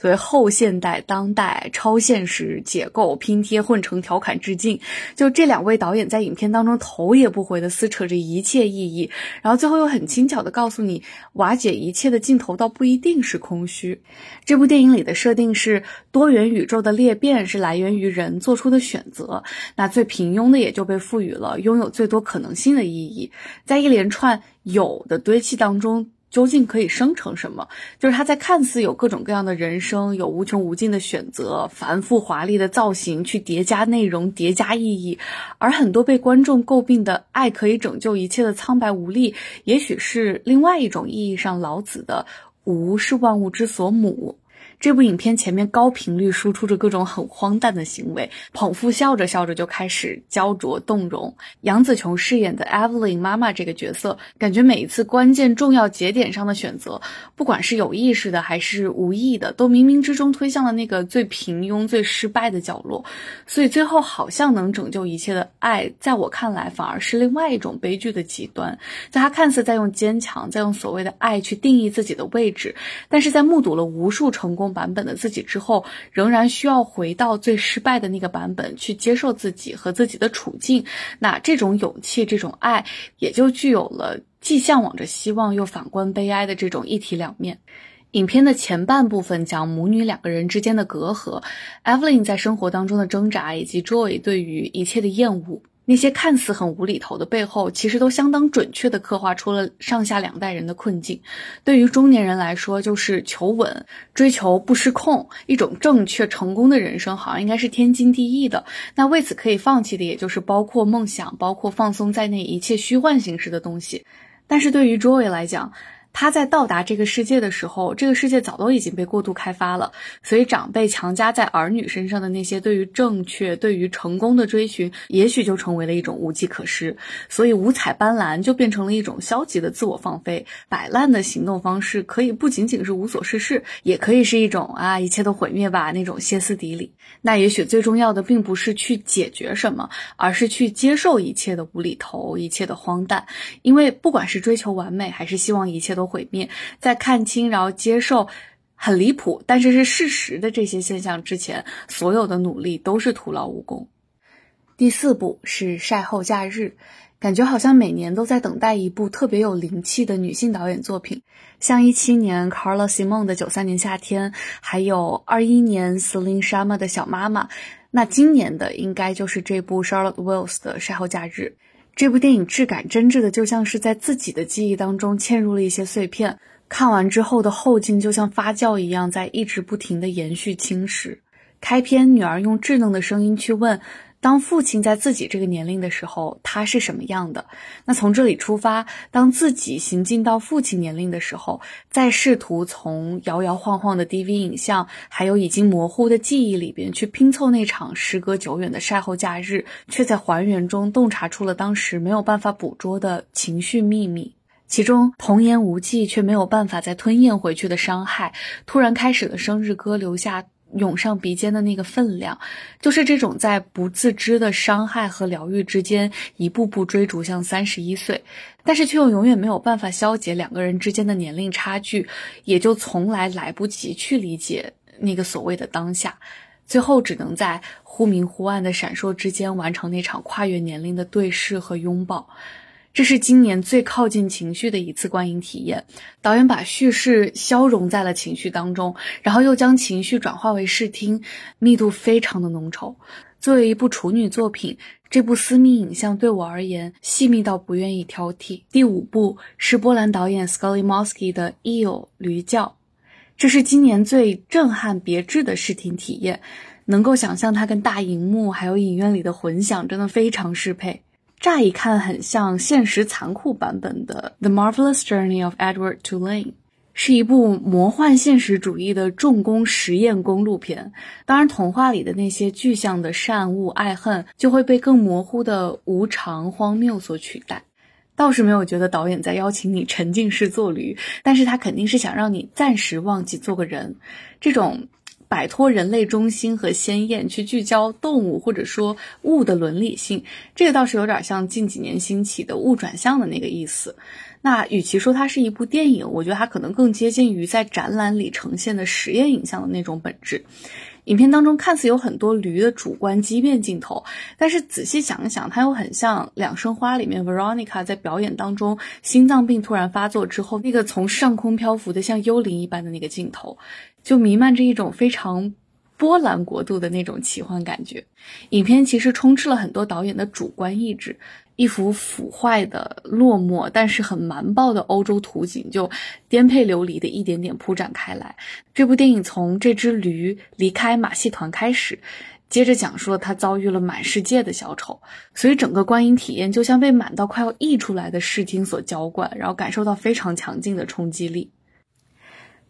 所谓后现代、当代、超现实、解构、拼贴、混成、调侃、致敬，就这两位导演在影片当中头也不回的撕扯着一切意义，然后最后又很轻巧的告诉你，瓦解一切的尽头倒不一定是空虚。这部电影里的设定是多元宇宙的裂变是来源于人做出的选择，那最平庸的也就被赋予了拥有最多可能性的意义，在一连串。有的堆砌当中究竟可以生成什么？就是它在看似有各种各样的人生，有无穷无尽的选择，繁复华丽的造型去叠加内容、叠加意义，而很多被观众诟病的爱可以拯救一切的苍白无力，也许是另外一种意义上老子的无是万物之所母。这部影片前面高频率输出着各种很荒诞的行为，捧腹笑着笑着就开始焦灼动容。杨紫琼饰演的 Evelyn 妈妈这个角色，感觉每一次关键重要节点上的选择，不管是有意识的还是无意的，都冥冥之中推向了那个最平庸、最失败的角落。所以最后好像能拯救一切的爱，在我看来反而是另外一种悲剧的极端。在他看似在用坚强，在用所谓的爱去定义自己的位置，但是在目睹了无数成功。版本的自己之后，仍然需要回到最失败的那个版本去接受自己和自己的处境。那这种勇气、这种爱，也就具有了既向往着希望，又反观悲哀的这种一体两面。影片的前半部分讲母女两个人之间的隔阂，Evelyn 在生活当中的挣扎，以及 Joy 对于一切的厌恶。那些看似很无厘头的背后，其实都相当准确地刻画出了上下两代人的困境。对于中年人来说，就是求稳、追求不失控，一种正确成功的人生，好像应该是天经地义的。那为此可以放弃的，也就是包括梦想、包括放松在内一切虚幻形式的东西。但是对于 Joy 来讲，他在到达这个世界的时候，这个世界早都已经被过度开发了，所以长辈强加在儿女身上的那些对于正确、对于成功的追寻，也许就成为了一种无计可施。所以五彩斑斓就变成了一种消极的自我放飞、摆烂的行动方式。可以不仅仅是无所事事，也可以是一种啊，一切都毁灭吧那种歇斯底里。那也许最重要的并不是去解决什么，而是去接受一切的无厘头、一切的荒诞。因为不管是追求完美，还是希望一切都。毁灭，在看清然后接受很离谱，但是是事实的这些现象之前，所有的努力都是徒劳无功。第四部是晒后假日，感觉好像每年都在等待一部特别有灵气的女性导演作品，像一七年 Carla Simon 的九三年夏天，还有二一年 Celine Sharma 的小妈妈，那今年的应该就是这部 Charlotte Wells 的晒后假日。这部电影质感真挚的，就像是在自己的记忆当中嵌入了一些碎片。看完之后的后劲，就像发酵一样，在一直不停的延续侵蚀。开篇，女儿用稚嫩的声音去问。当父亲在自己这个年龄的时候，他是什么样的？那从这里出发，当自己行进到父亲年龄的时候，再试图从摇摇晃晃的 DV 影像，还有已经模糊的记忆里边去拼凑那场时隔久远的晒后假日，却在还原中洞察出了当时没有办法捕捉的情绪秘密。其中童言无忌却没有办法再吞咽回去的伤害，突然开始的生日歌留下。涌上鼻尖的那个分量，就是这种在不自知的伤害和疗愈之间一步步追逐向三十一岁，但是却又永远没有办法消解两个人之间的年龄差距，也就从来来不及去理解那个所谓的当下，最后只能在忽明忽暗的闪烁之间完成那场跨越年龄的对视和拥抱。这是今年最靠近情绪的一次观影体验。导演把叙事消融在了情绪当中，然后又将情绪转化为视听，密度非常的浓稠。作为一部处女作品，这部私密影像对我而言细密到不愿意挑剔。第五部是波兰导演 Scully Moski 的《Eel》驴叫，这是今年最震撼别致的视听体验。能够想象它跟大荧幕还有影院里的混响真的非常适配。乍一看很像现实残酷版本的《The Marvelous Journey of Edward Tulane》，是一部魔幻现实主义的重工实验公路片。当然，童话里的那些具象的善恶爱恨就会被更模糊的无常荒谬所取代。倒是没有觉得导演在邀请你沉浸式做驴，但是他肯定是想让你暂时忘记做个人。这种。摆脱人类中心和鲜艳，去聚焦动物或者说物的伦理性，这个倒是有点像近几年兴起的物转向的那个意思。那与其说它是一部电影，我觉得它可能更接近于在展览里呈现的实验影像的那种本质。影片当中看似有很多驴的主观畸变镜头，但是仔细想一想，它又很像《两生花》里面 Veronica 在表演当中心脏病突然发作之后，那个从上空漂浮的像幽灵一般的那个镜头。就弥漫着一种非常波澜国度的那种奇幻感觉。影片其实充斥了很多导演的主观意志，一幅腐坏的、落寞但是很蛮暴的欧洲图景就颠沛流离的一点点铺展开来。这部电影从这只驴离开马戏团开始，接着讲述了他遭遇了满世界的小丑，所以整个观影体验就像被满到快要溢出来的视听所浇灌，然后感受到非常强劲的冲击力。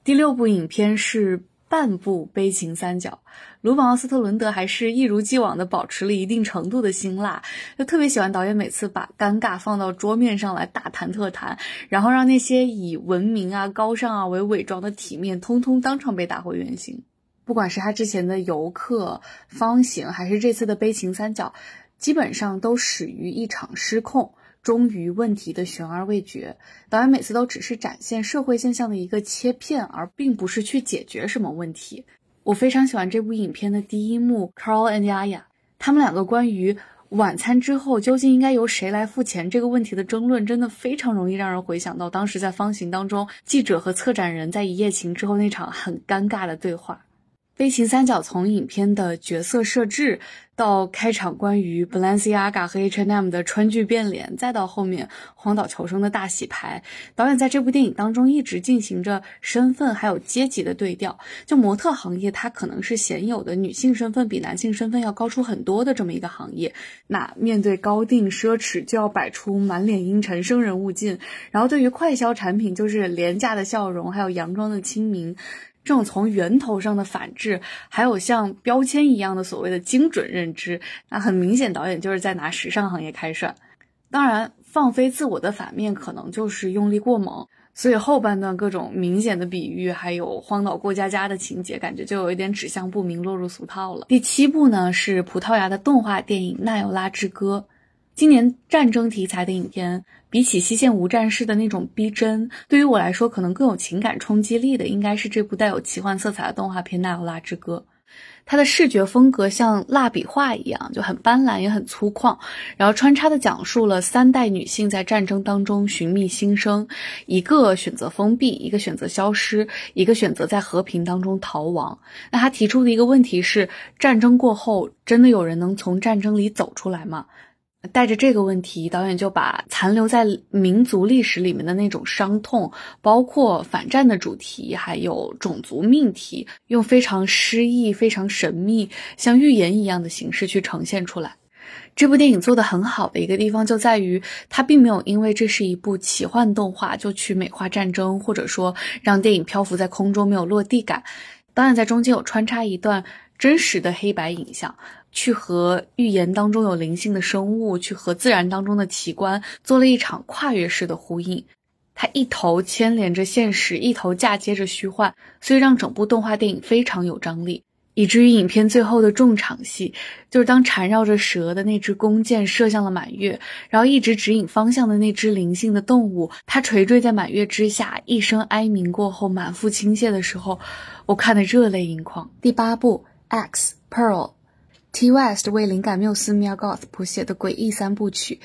第六部影片是半部悲情三角。鲁本·奥斯特伦德还是一如既往的保持了一定程度的辛辣，就特别喜欢导演每次把尴尬放到桌面上来大谈特谈，然后让那些以文明啊、高尚啊为伪装的体面，通通当场被打回原形。不管是他之前的游客、方形，还是这次的悲情三角，基本上都始于一场失控。忠于问题的悬而未决，导演每次都只是展现社会现象的一个切片，而并不是去解决什么问题。我非常喜欢这部影片的第一幕，Carl and Yaya，他们两个关于晚餐之后究竟应该由谁来付钱这个问题的争论，真的非常容易让人回想到当时在方形当中，记者和策展人在一夜情之后那场很尴尬的对话。悲情三角从影片的角色设置，到开场关于 Balenciaga 和 H&M 的川剧变脸，再到后面荒岛求生的大洗牌，导演在这部电影当中一直进行着身份还有阶级的对调。就模特行业，它可能是鲜有的女性身份比男性身份要高出很多的这么一个行业。那面对高定奢侈，就要摆出满脸阴沉、生人勿近；然后对于快消产品，就是廉价的笑容，还有佯装的亲民。这种从源头上的反制，还有像标签一样的所谓的精准认知，那很明显，导演就是在拿时尚行业开涮。当然，放飞自我的反面可能就是用力过猛，所以后半段各种明显的比喻，还有荒岛过家家的情节，感觉就有一点指向不明，落入俗套了。第七部呢是葡萄牙的动画电影《纳尤拉之歌》。今年战争题材的影片，比起《西线无战事》的那种逼真，对于我来说可能更有情感冲击力的，应该是这部带有奇幻色彩的动画片《奈欧拉之歌》。它的视觉风格像蜡笔画一样，就很斑斓也很粗犷，然后穿插的讲述了三代女性在战争当中寻觅新生，一个选择封闭，一个选择消失，一个选择在和平当中逃亡。那他提出的一个问题是：战争过后，真的有人能从战争里走出来吗？带着这个问题，导演就把残留在民族历史里面的那种伤痛，包括反战的主题，还有种族命题，用非常诗意、非常神秘、像预言一样的形式去呈现出来。这部电影做的很好的一个地方就在于，它并没有因为这是一部奇幻动画就去美化战争，或者说让电影漂浮在空中没有落地感。导演在中间有穿插一段真实的黑白影像。去和预言当中有灵性的生物，去和自然当中的奇观做了一场跨越式的呼应。它一头牵连着现实，一头嫁接着虚幻，所以让整部动画电影非常有张力。以至于影片最后的重场戏，就是当缠绕着蛇的那只弓箭射向了满月，然后一直指引方向的那只灵性的动物，它垂坠在满月之下，一声哀鸣过后，满腹倾泻的时候，我看得热泪盈眶。第八部《X Pearl》。T West 为灵感缪斯 Mia Goth 谱写的诡异三部曲《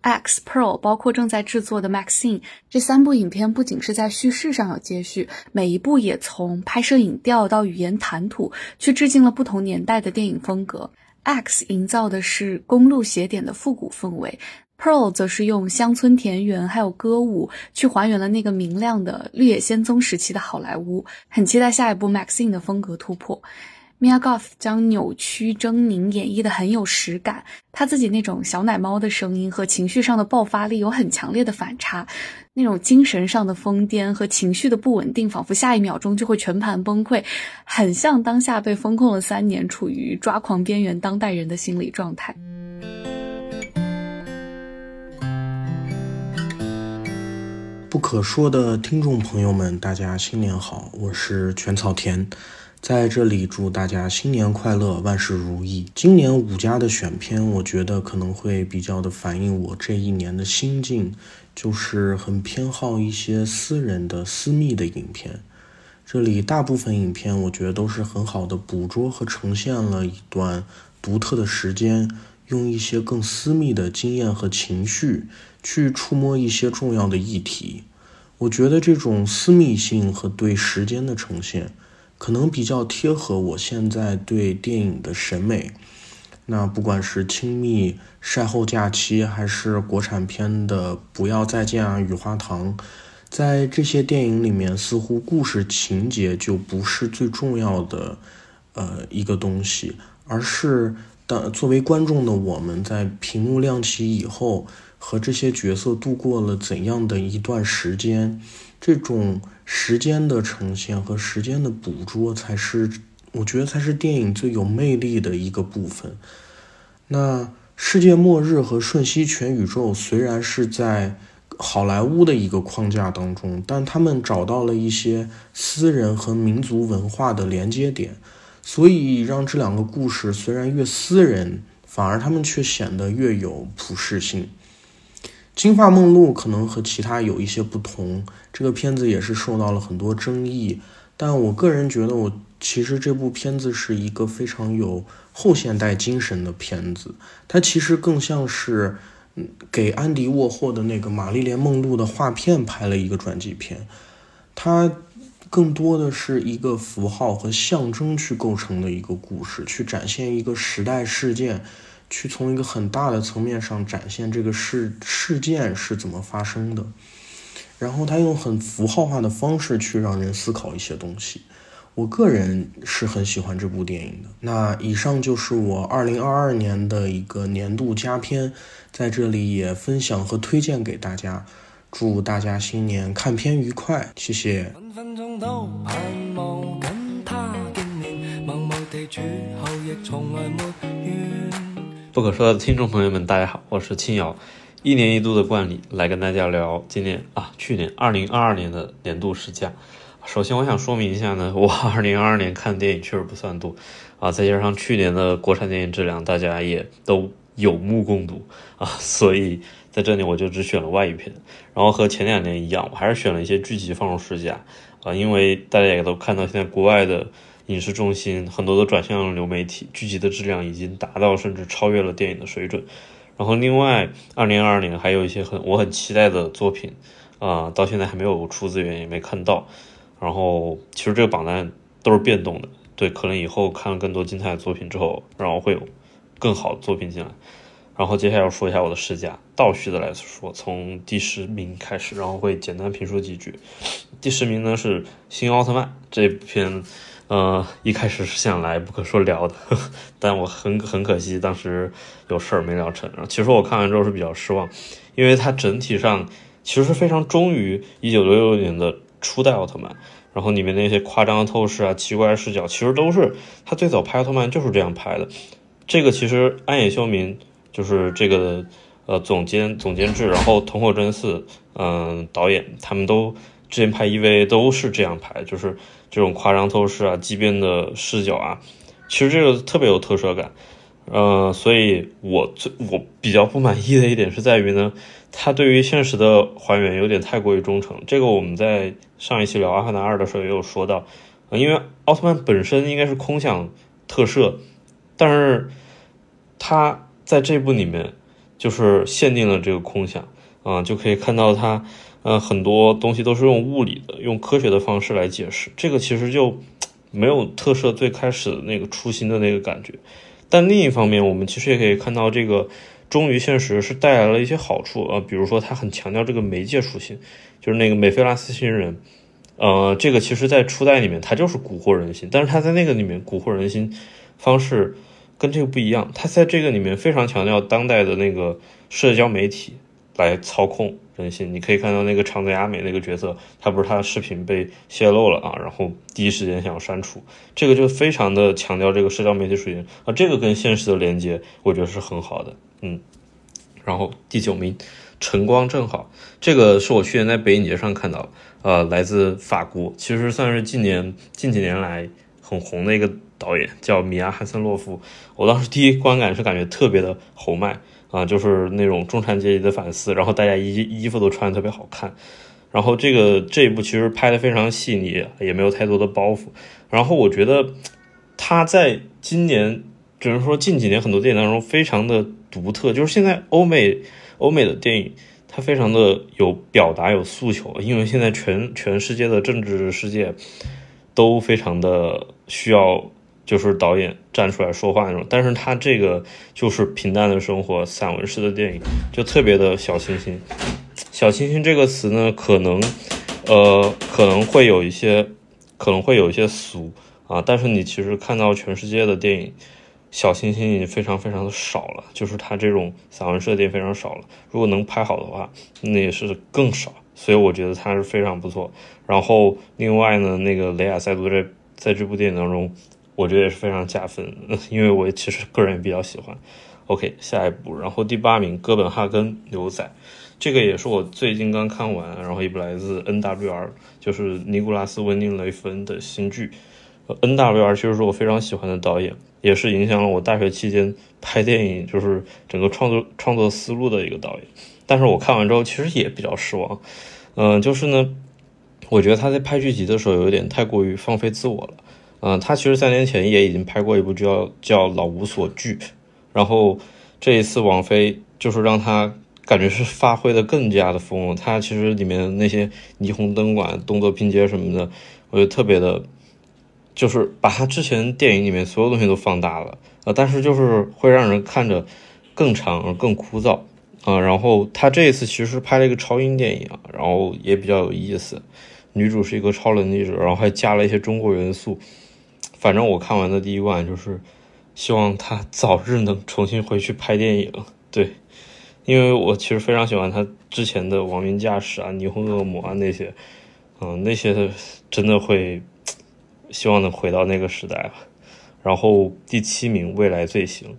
X Pearl》，包括正在制作的《Maxine》，这三部影片不仅是在叙事上有接续，每一部也从拍摄影调到语言谈吐，去致敬了不同年代的电影风格。X 营造的是公路写点的复古氛围，Pearl 则是用乡村田园还有歌舞去还原了那个明亮的绿野仙踪时期的好莱坞。很期待下一部《Maxine》的风格突破。Mia Goth 将扭曲狰狞演绎的很有实感，她自己那种小奶猫的声音和情绪上的爆发力有很强烈的反差，那种精神上的疯癫和情绪的不稳定，仿佛下一秒钟就会全盘崩溃，很像当下被封控了三年、处于抓狂边缘当代人的心理状态。不可说的听众朋友们，大家新年好，我是全草田。在这里祝大家新年快乐，万事如意。今年五家的选片，我觉得可能会比较的反映我这一年的心境，就是很偏好一些私人的、私密的影片。这里大部分影片，我觉得都是很好的捕捉和呈现了一段独特的时间，用一些更私密的经验和情绪去触摸一些重要的议题。我觉得这种私密性和对时间的呈现。可能比较贴合我现在对电影的审美。那不管是亲密晒后假期，还是国产片的不要再见啊雨花堂，在这些电影里面，似乎故事情节就不是最重要的呃一个东西，而是当作为观众的我们在屏幕亮起以后，和这些角色度过了怎样的一段时间，这种时间的呈现和时间的捕捉，才是我觉得才是电影最有魅力的一个部分。那世界末日和瞬息全宇宙虽然是在好莱坞的一个框架当中，但他们找到了一些私人和民族文化的连接点，所以让这两个故事虽然越私人，反而他们却显得越有普适性。《金发梦露》可能和其他有一些不同，这个片子也是受到了很多争议。但我个人觉得，我其实这部片子是一个非常有后现代精神的片子。它其实更像是，嗯，给安迪沃霍的那个《玛丽莲梦露》的画片拍了一个传记片。它更多的是一个符号和象征去构成的一个故事，去展现一个时代事件。去从一个很大的层面上展现这个事事件是怎么发生的，然后他用很符号化的方式去让人思考一些东西。我个人是很喜欢这部电影的。那以上就是我二零二二年的一个年度佳片，在这里也分享和推荐给大家。祝大家新年看片愉快，谢谢。分分钟都盼望跟他见面不可说的听众朋友们，大家好，我是青瑶。一年一度的惯例，来跟大家聊今年啊，去年二零二二年的年度十佳。首先，我想说明一下呢，[LAUGHS] 我二零二二年看电影确实不算多啊，再加上去年的国产电影质量，大家也都有目共睹啊，所以在这里我就只选了外语片。然后和前两年一样，我还是选了一些剧集放入十佳啊，因为大家也都看到现在国外的。影视中心很多都转向了流媒体，剧集的质量已经达到甚至超越了电影的水准。然后另外，二零二二年还有一些很我很期待的作品，啊，到现在还没有出资源，也没看到。然后其实这个榜单都是变动的，对，可能以后看了更多精彩的作品之后，然后会有更好的作品进来。然后接下来要说一下我的试驾，倒序的来说，从第十名开始，然后会简单评说几句。第十名呢是《新奥特曼》这篇。呃，一开始是想来不可说聊的，[LAUGHS] 但我很很可惜，当时有事儿没聊成。其实我看完之后是比较失望，因为它整体上其实非常忠于一九六六年的初代奥特曼，然后里面那些夸张的透视啊、奇怪的视角，其实都是他最早拍奥特曼就是这样拍的。这个其实暗野秀明就是这个呃总监总监制，然后桐火真嗣嗯导演，他们都之前拍 EVA 都是这样拍，就是。这种夸张透视啊，畸变的视角啊，其实这个特别有特色感，呃，所以我最我比较不满意的一点是在于呢，它对于现实的还原有点太过于忠诚。这个我们在上一期聊《阿凡达二》的时候也有说到，因为奥特曼本身应该是空想特摄，但是它在这部里面就是限定了这个空想，啊，就可以看到它。嗯，很多东西都是用物理的、用科学的方式来解释，这个其实就没有特摄最开始的那个初心的那个感觉。但另一方面，我们其实也可以看到，这个忠于现实是带来了一些好处啊，比如说它很强调这个媒介属性，就是那个美菲拉斯星人，呃，这个其实在初代里面它就是蛊惑人心，但是它在那个里面蛊惑人心方式跟这个不一样，它在这个里面非常强调当代的那个社交媒体来操控。更新，你可以看到那个长泽雅美那个角色，他不是他的视频被泄露了啊，然后第一时间想要删除，这个就非常的强调这个社交媒体属性啊，这个跟现实的连接，我觉得是很好的，嗯。然后第九名，晨光正好，这个是我去年在北影节上看到，呃，来自法国，其实算是近年近几年来很红的一个导演，叫米娅汉森洛夫，我当时第一观感是感觉特别的豪迈。啊，就是那种中产阶级的反思，然后大家衣衣服都穿的特别好看，然后这个这一部其实拍的非常细腻，也没有太多的包袱。然后我觉得他在今年，只能说近几年很多电影当中非常的独特，就是现在欧美欧美的电影，它非常的有表达有诉求，因为现在全全世界的政治世界都非常的需要。就是导演站出来说话那种，但是他这个就是平淡的生活，散文式的电影，就特别的小清新。小清新这个词呢，可能，呃，可能会有一些，可能会有一些俗啊。但是你其实看到全世界的电影，小清新已经非常非常的少了，就是它这种散文设定非常少了。如果能拍好的话，那也是更少。所以我觉得它是非常不错。然后另外呢，那个雷亚塞多在在这部电影当中，我觉得也是非常加分，因为我其实个人也比较喜欢。OK，下一部，然后第八名《哥本哈根牛仔》，这个也是我最近刚看完，然后一部来自 NWR，就是尼古拉斯温宁雷芬的新剧。NWR 其实是我非常喜欢的导演，也是影响了我大学期间拍电影，就是整个创作创作思路的一个导演。但是我看完之后，其实也比较失望。嗯，就是呢，我觉得他在拍剧集的时候有点太过于放飞自我了。嗯，他其实三年前也已经拍过一部叫叫《老无所惧》，然后这一次王菲就是让他感觉是发挥的更加的疯了。他其实里面那些霓虹灯管、动作拼接什么的，我觉得特别的。就是把他之前电影里面所有东西都放大了，呃，但是就是会让人看着更长而、更枯燥啊。然后他这一次其实拍了一个超英电影，然后也比较有意思。女主是一个超能力者，然后还加了一些中国元素。反正我看完的第一关就是希望他早日能重新回去拍电影。对，因为我其实非常喜欢他之前的《亡命驾驶》啊、《霓虹恶魔》啊那些，嗯，那些真的会。希望能回到那个时代吧。然后第七名《未来罪行》，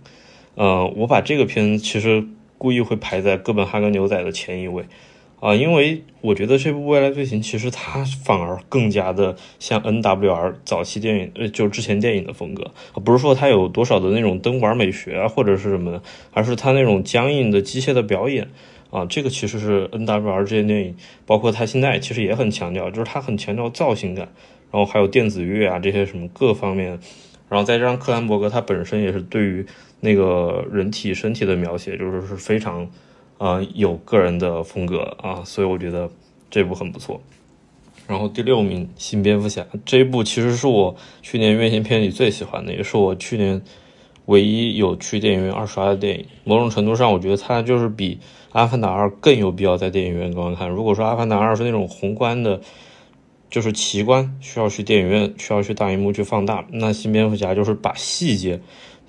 呃，我把这个片其实故意会排在《哥本哈根牛仔》的前一位，啊，因为我觉得这部《未来罪行》其实它反而更加的像 NWR 早期电影，呃，就之前电影的风格，不是说它有多少的那种灯管美学啊或者是什么的，而是它那种僵硬的机械的表演，啊，这个其实是 NWR 这些电影，包括它现在其实也很强调，就是它很强调造型感。然后还有电子乐啊，这些什么各方面，然后再加上克兰伯格他本身也是对于那个人体身体的描写，就是是非常，呃，有个人的风格啊，所以我觉得这部很不错。然后第六名《新蝙蝠侠》这一部其实是我去年院线片里最喜欢的，也是我去年唯一有去电影院二刷的电影。某种程度上，我觉得它就是比《阿凡达二》更有必要在电影院观看。如果说《阿凡达二》是那种宏观的。就是奇观需要去电影院，需要去大荧幕去放大。那新蝙蝠侠就是把细节，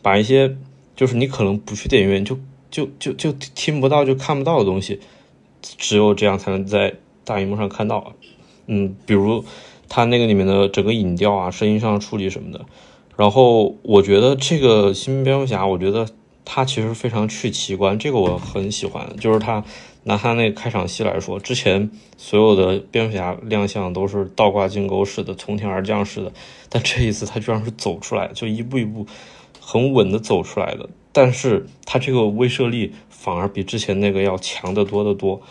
把一些就是你可能不去电影院就就就就听不到就看不到的东西，只有这样才能在大荧幕上看到。嗯，比如他那个里面的整个影调啊、声音上的处理什么的。然后我觉得这个新蝙蝠侠，我觉得他其实非常去奇观，这个我很喜欢，就是他。拿他那个开场戏来说，之前所有的蝙蝠侠亮相都是倒挂金钩式的、从天而降式的，但这一次他居然是走出来，就一步一步很稳的走出来的。但是他这个威慑力反而比之前那个要强得多得多。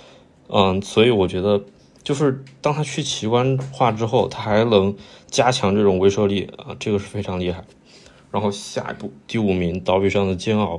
嗯，所以我觉得，就是当他去奇观化之后，他还能加强这种威慑力啊，这个是非常厉害。然后下一步第五名，《岛屿上的煎熬》。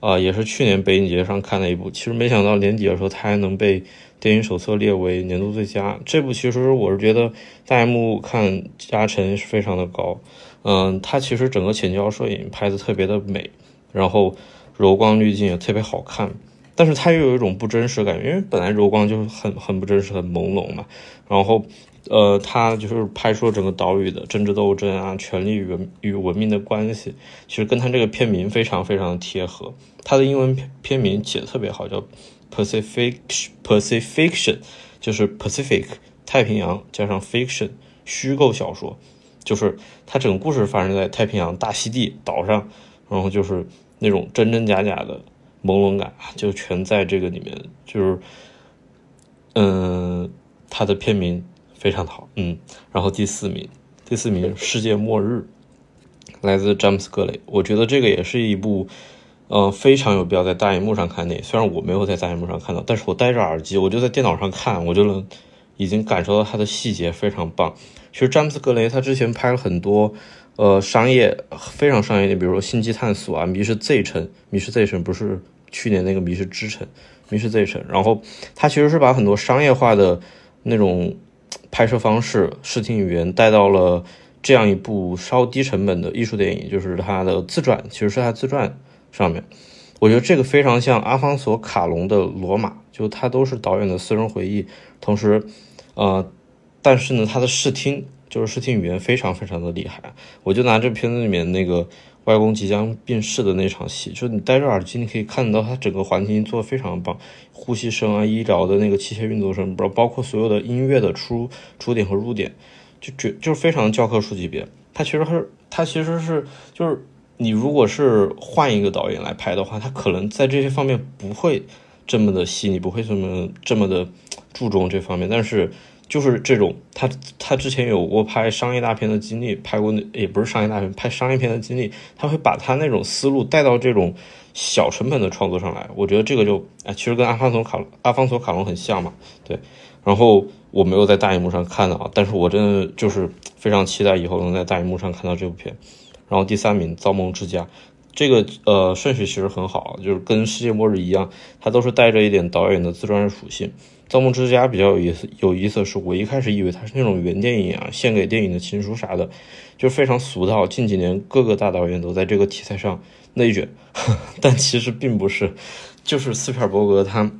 啊，也是去年北影节上看的一部，其实没想到年底的时候它还能被电影手册列为年度最佳。这部其实我是觉得大荧幕看加成是非常的高，嗯，它其实整个浅焦摄影拍的特别的美，然后柔光滤镜也特别好看，但是它又有一种不真实感，因为本来柔光就是很很不真实、很朦胧嘛，然后。呃，他就是拍出了整个岛屿的政治斗争啊，权力与与文明的关系，其实跟他这个片名非常非常的贴合。他的英文片名写的特别好，叫 Pacific Pacifiction，就是 Pacific 太平洋加上 fiction 虚构小说，就是他整个故事发生在太平洋大溪地岛上，然后就是那种真真假假的朦胧感就全在这个里面，就是嗯，他的片名。非常好，嗯，然后第四名，第四名《世界末日》，来自詹姆斯·格雷。我觉得这个也是一部，呃，非常有必要在大荧幕上看的。虽然我没有在大荧幕上看到，但是我戴着耳机，我就在电脑上看，我就能已经感受到它的细节非常棒。其实詹姆斯·格雷他之前拍了很多，呃，商业非常商业的，比如说《星际探索》啊，《迷失 Z 城》，《迷失 Z 城》不是去年那个《迷失之城》，《迷失 Z 城》。然后他其实是把很多商业化的那种。拍摄方式、视听语言带到了这样一部稍低成本的艺术电影，就是他的自传，其实是他自传上面。我觉得这个非常像阿方索·卡隆的《罗马》，就他都是导演的私人回忆。同时，呃，但是呢，他的视听就是视听语言非常非常的厉害。我就拿这片子里面那个外公即将病逝的那场戏，就是你戴着耳机，你可以看到他整个环境做的非常棒，呼吸声啊，医疗的那个器械运作声，包包括所有的音乐的出出点和入点，就觉就是非常教科书级别。它其实是它其实是就是你如果是换一个导演来拍的话，他可能在这些方面不会这么的细腻，不会这么这么的注重这方面，但是。就是这种，他他之前有过拍商业大片的经历，拍过那也不是商业大片，拍商业片的经历，他会把他那种思路带到这种小成本的创作上来。我觉得这个就哎，其实跟阿方索卡阿方索卡隆很像嘛，对。然后我没有在大荧幕上看到，但是我真的就是非常期待以后能在大荧幕上看到这部片。然后第三名《造梦之家》，这个呃顺序其实很好，就是跟《世界末日》一样，它都是带着一点导演的自传属性。造梦之家比较有意思，有意思的是，我一开始以为它是那种原电影啊，献给电影的情书啥的，就非常俗套。近几年各个大导演都在这个题材上内卷，[LAUGHS] 但其实并不是，就是斯皮尔伯格他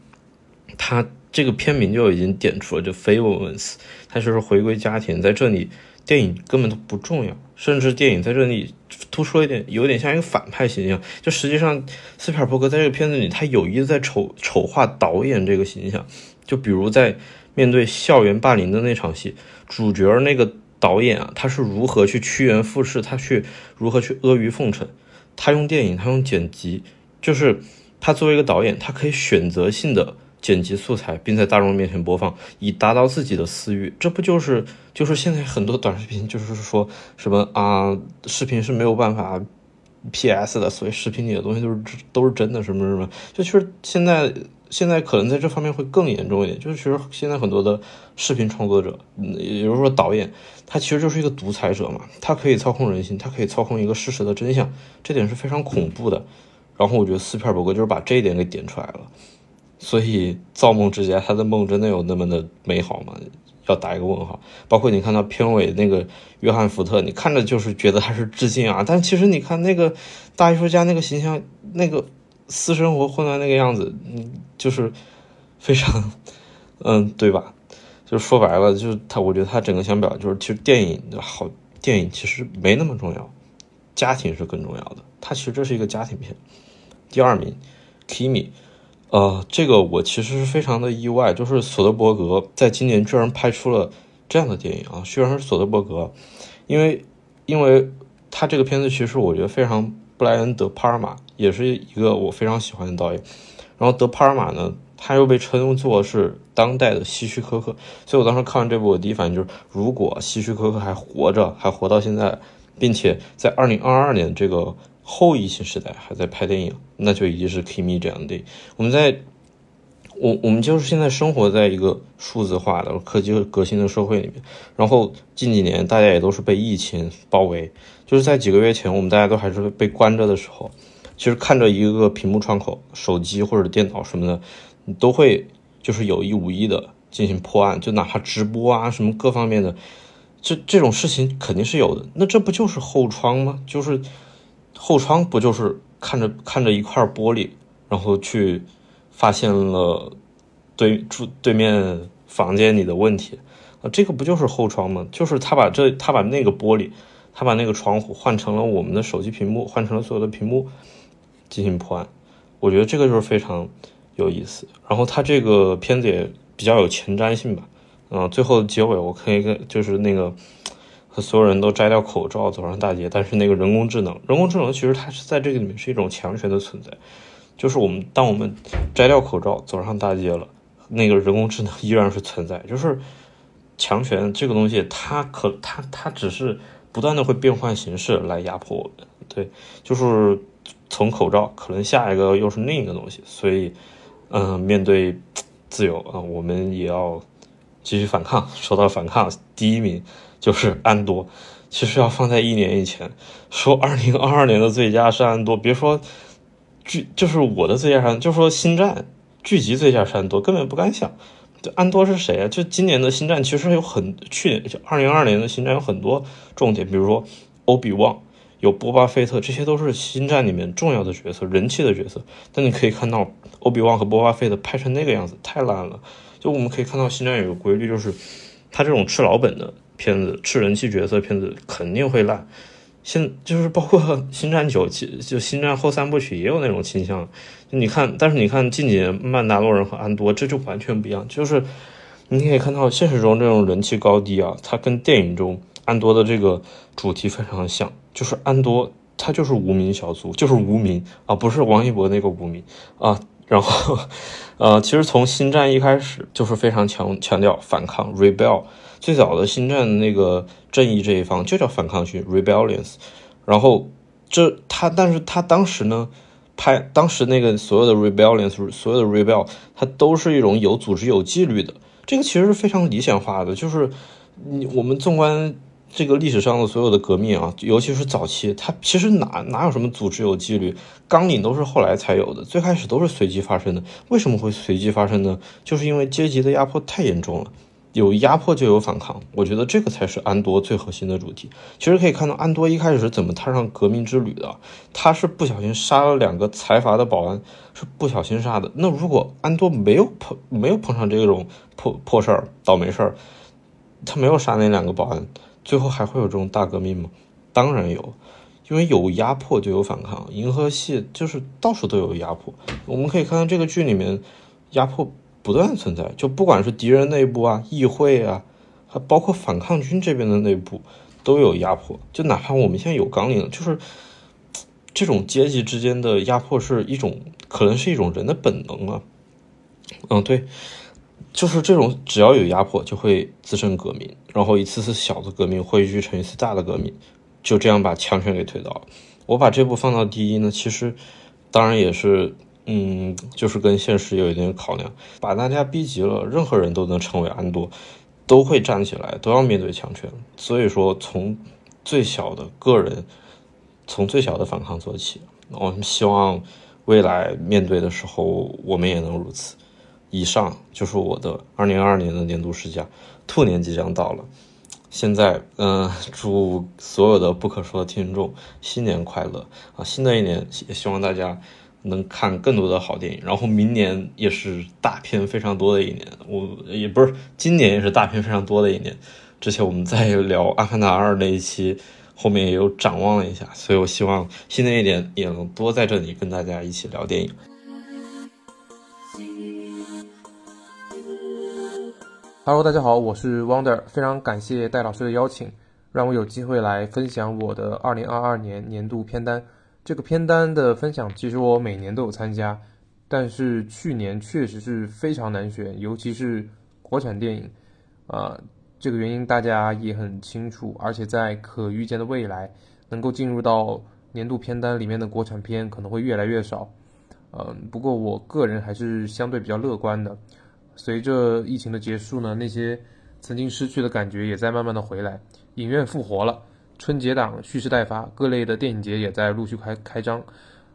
他这个片名就已经点出了，就 Famous，他就是回归家庭，在这里电影根本都不重要，甚至电影在这里突出一点，有点像一个反派形象。就实际上斯皮尔伯格在这个片子里，他有意在丑丑化导演这个形象。就比如在面对校园霸凌的那场戏，主角那个导演啊，他是如何去趋炎附势，他去如何去阿谀奉承，他用电影，他用剪辑，就是他作为一个导演，他可以选择性的剪辑素材，并在大众面前播放，以达到自己的私欲。这不就是就是现在很多短视频就是说什么啊，视频是没有办法 PS 的，所以视频里的东西都是都是真的，什么什么，就其实现在。现在可能在这方面会更严重一点，就是其实现在很多的视频创作者，也就是说导演，他其实就是一个独裁者嘛，他可以操控人心，他可以操控一个事实的真相，这点是非常恐怖的。然后我觉得斯皮尔伯格就是把这一点给点出来了，所以《造梦之家》他的梦真的有那么的美好吗？要打一个问号。包括你看到片尾那个约翰福特，你看着就是觉得他是致敬啊，但其实你看那个大艺术家那个形象，那个。私生活混乱那个样子，嗯，就是非常，嗯，对吧？就说白了，就是他，我觉得他整个想表达就是，其实电影好，电影其实没那么重要，家庭是更重要的。他其实这是一个家庭片。第二名，Kimi，呃，这个我其实是非常的意外，就是索德伯格在今年居然拍出了这样的电影啊，虽然是索德伯格，因为，因为他这个片子其实我觉得非常。布莱恩·德·帕尔玛也是一个我非常喜欢的导演，然后德·帕尔玛呢，他又被称作是当代的希区柯克，所以我当时看完这部，我第一反应就是，如果希区柯克还活着，还活到现在，并且在二零二二年这个后疫情时代还在拍电影，那就已经是《Kimi》这样的。我们在，我我们就是现在生活在一个数字化的科技革新的社会里面，然后近几年大家也都是被疫情包围。就是在几个月前，我们大家都还是被关着的时候，其实看着一个个屏幕窗口，手机或者电脑什么的，你都会就是有意无意的进行破案，就哪怕直播啊什么各方面的，这这种事情肯定是有的。那这不就是后窗吗？就是后窗不就是看着看着一块玻璃，然后去发现了对住对面房间里的问题啊？这个不就是后窗吗？就是他把这他把那个玻璃。他把那个窗户换成了我们的手机屏幕，换成了所有的屏幕进行破案，我觉得这个就是非常有意思。然后他这个片子也比较有前瞻性吧，嗯，最后的结尾我可以跟就是那个和所有人都摘掉口罩走上大街，但是那个人工智能，人工智能其实它是在这个里面是一种强权的存在，就是我们当我们摘掉口罩走上大街了，那个人工智能依然是存在，就是强权这个东西，它可它它只是。不断的会变换形式来压迫我们，对，就是从口罩，可能下一个又是另一个东西，所以，嗯，面对自由啊，我们也要继续反抗。说到反抗，第一名就是安多，其实要放在一年以前，说二零二二年的最佳是安多，别说剧，就是我的最佳是，就说星战剧集最佳是安多，根本不敢想。安多是谁啊？就今年的星战其实有很去年就二零二二年的星战有很多重点，比如说欧比旺，有波巴费特，这些都是星战里面重要的角色，人气的角色。但你可以看到欧比旺和波巴费特拍成那个样子，太烂了。就我们可以看到星战有个规律，就是他这种吃老本的片子，吃人气角色片子肯定会烂。现就是包括《星战九》，就《星战》后三部曲也有那种倾向。你看，但是你看近几年《曼达洛人》和《安多》，这就完全不一样。就是你可以看到现实中这种人气高低啊，它跟电影中安多的这个主题非常像。就是安多，他就是无名小卒，就是无名啊，不是王一博那个无名啊。然后，呃，其实从《星战》一开始就是非常强强调反抗 （rebel）。最早的《星战》那个正义这一方就叫反抗军 （rebellions）。然后这他，但是他当时呢，拍当时那个所有的 rebellion，所有的 rebell 它都是一种有组织、有纪律的。这个其实是非常理想化的，就是你我们纵观。这个历史上的所有的革命啊，尤其是早期，它其实哪哪有什么组织有纪律，纲领都是后来才有的，最开始都是随机发生的。为什么会随机发生呢？就是因为阶级的压迫太严重了，有压迫就有反抗。我觉得这个才是安多最核心的主题。其实可以看到，安多一开始是怎么踏上革命之旅的？他是不小心杀了两个财阀的保安，是不小心杀的。那如果安多没有碰没有碰上这种破破事儿、倒霉事儿，他没有杀那两个保安。最后还会有这种大革命吗？当然有，因为有压迫就有反抗。银河系就是到处都有压迫，我们可以看到这个剧里面压迫不断存在，就不管是敌人内部啊、议会啊，还包括反抗军这边的内部都有压迫。就哪怕我们现在有纲领，就是这种阶级之间的压迫是一种，可能是一种人的本能啊。嗯，对。就是这种，只要有压迫，就会滋生革命，然后一次次小的革命汇聚成一次大的革命，就这样把强权给推倒了。我把这部放到第一呢，其实当然也是，嗯，就是跟现实有一点考量，把大家逼急了，任何人都能成为安多，都会站起来，都要面对强权。所以说，从最小的个人，从最小的反抗做起，我们希望未来面对的时候，我们也能如此。以上就是我的二零二二年的年度试驾，兔年即将到了，现在嗯，祝所有的不可说的听众新年快乐啊！新的一年也希望大家能看更多的好电影，然后明年也是大片非常多的一年，我也不是今年也是大片非常多的一年。之前我们在聊《阿凡达二》那一期，后面也有展望了一下，所以我希望新的一年也能多在这里跟大家一起聊电影。Hello，大家好，我是 Wonder，非常感谢戴老师的邀请，让我有机会来分享我的2022年年度片单。这个片单的分享，其实我每年都有参加，但是去年确实是非常难选，尤其是国产电影。啊，这个原因大家也很清楚，而且在可预见的未来，能够进入到年度片单里面的国产片可能会越来越少。嗯，不过我个人还是相对比较乐观的。随着疫情的结束呢，那些曾经失去的感觉也在慢慢的回来，影院复活了，春节档蓄势待发，各类的电影节也在陆续开开张。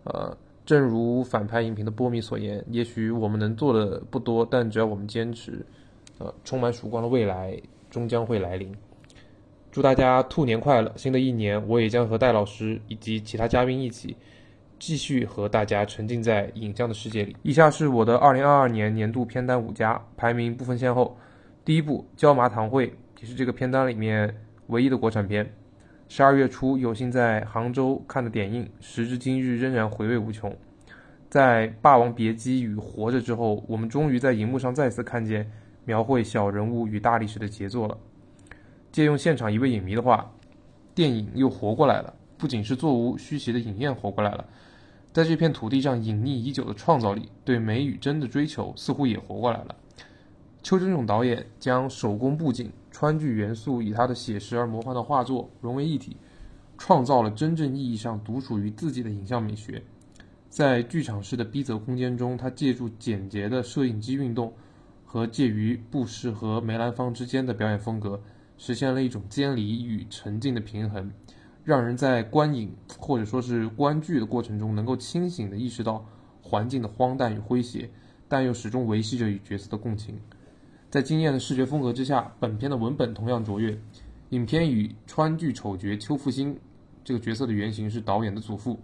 呃，正如反派影评的波米所言，也许我们能做的不多，但只要我们坚持，呃，充满曙光的未来终将会来临。祝大家兔年快乐！新的一年，我也将和戴老师以及其他嘉宾一起。继续和大家沉浸在影像的世界里。以下是我的2022年年度片单五家排名不分先后。第一部《椒麻堂会》也是这个片单里面唯一的国产片。十二月初有幸在杭州看的点映，时至今日仍然回味无穷。在《霸王别姬》与《活着》之后，我们终于在荧幕上再次看见描绘小人物与大历史的杰作了。借用现场一位影迷的话，电影又活过来了，不仅是座无虚席的影院活过来了。在这片土地上隐匿已久的创造力，对美与真的追求，似乎也活过来了。邱峥嵘导演将手工布景、川剧元素以他的写实而魔幻的画作融为一体，创造了真正意义上独属于自己的影像美学。在剧场式的逼仄空间中，他借助简洁的摄影机运动和介于布什和梅兰芳之间的表演风格，实现了一种监离与沉静的平衡。让人在观影或者说是观剧的过程中，能够清醒地意识到环境的荒诞与诙谐，但又始终维系着与角色的共情。在惊艳的视觉风格之下，本片的文本同样卓越。影片与川剧丑角邱复兴这个角色的原型是导演的祖父，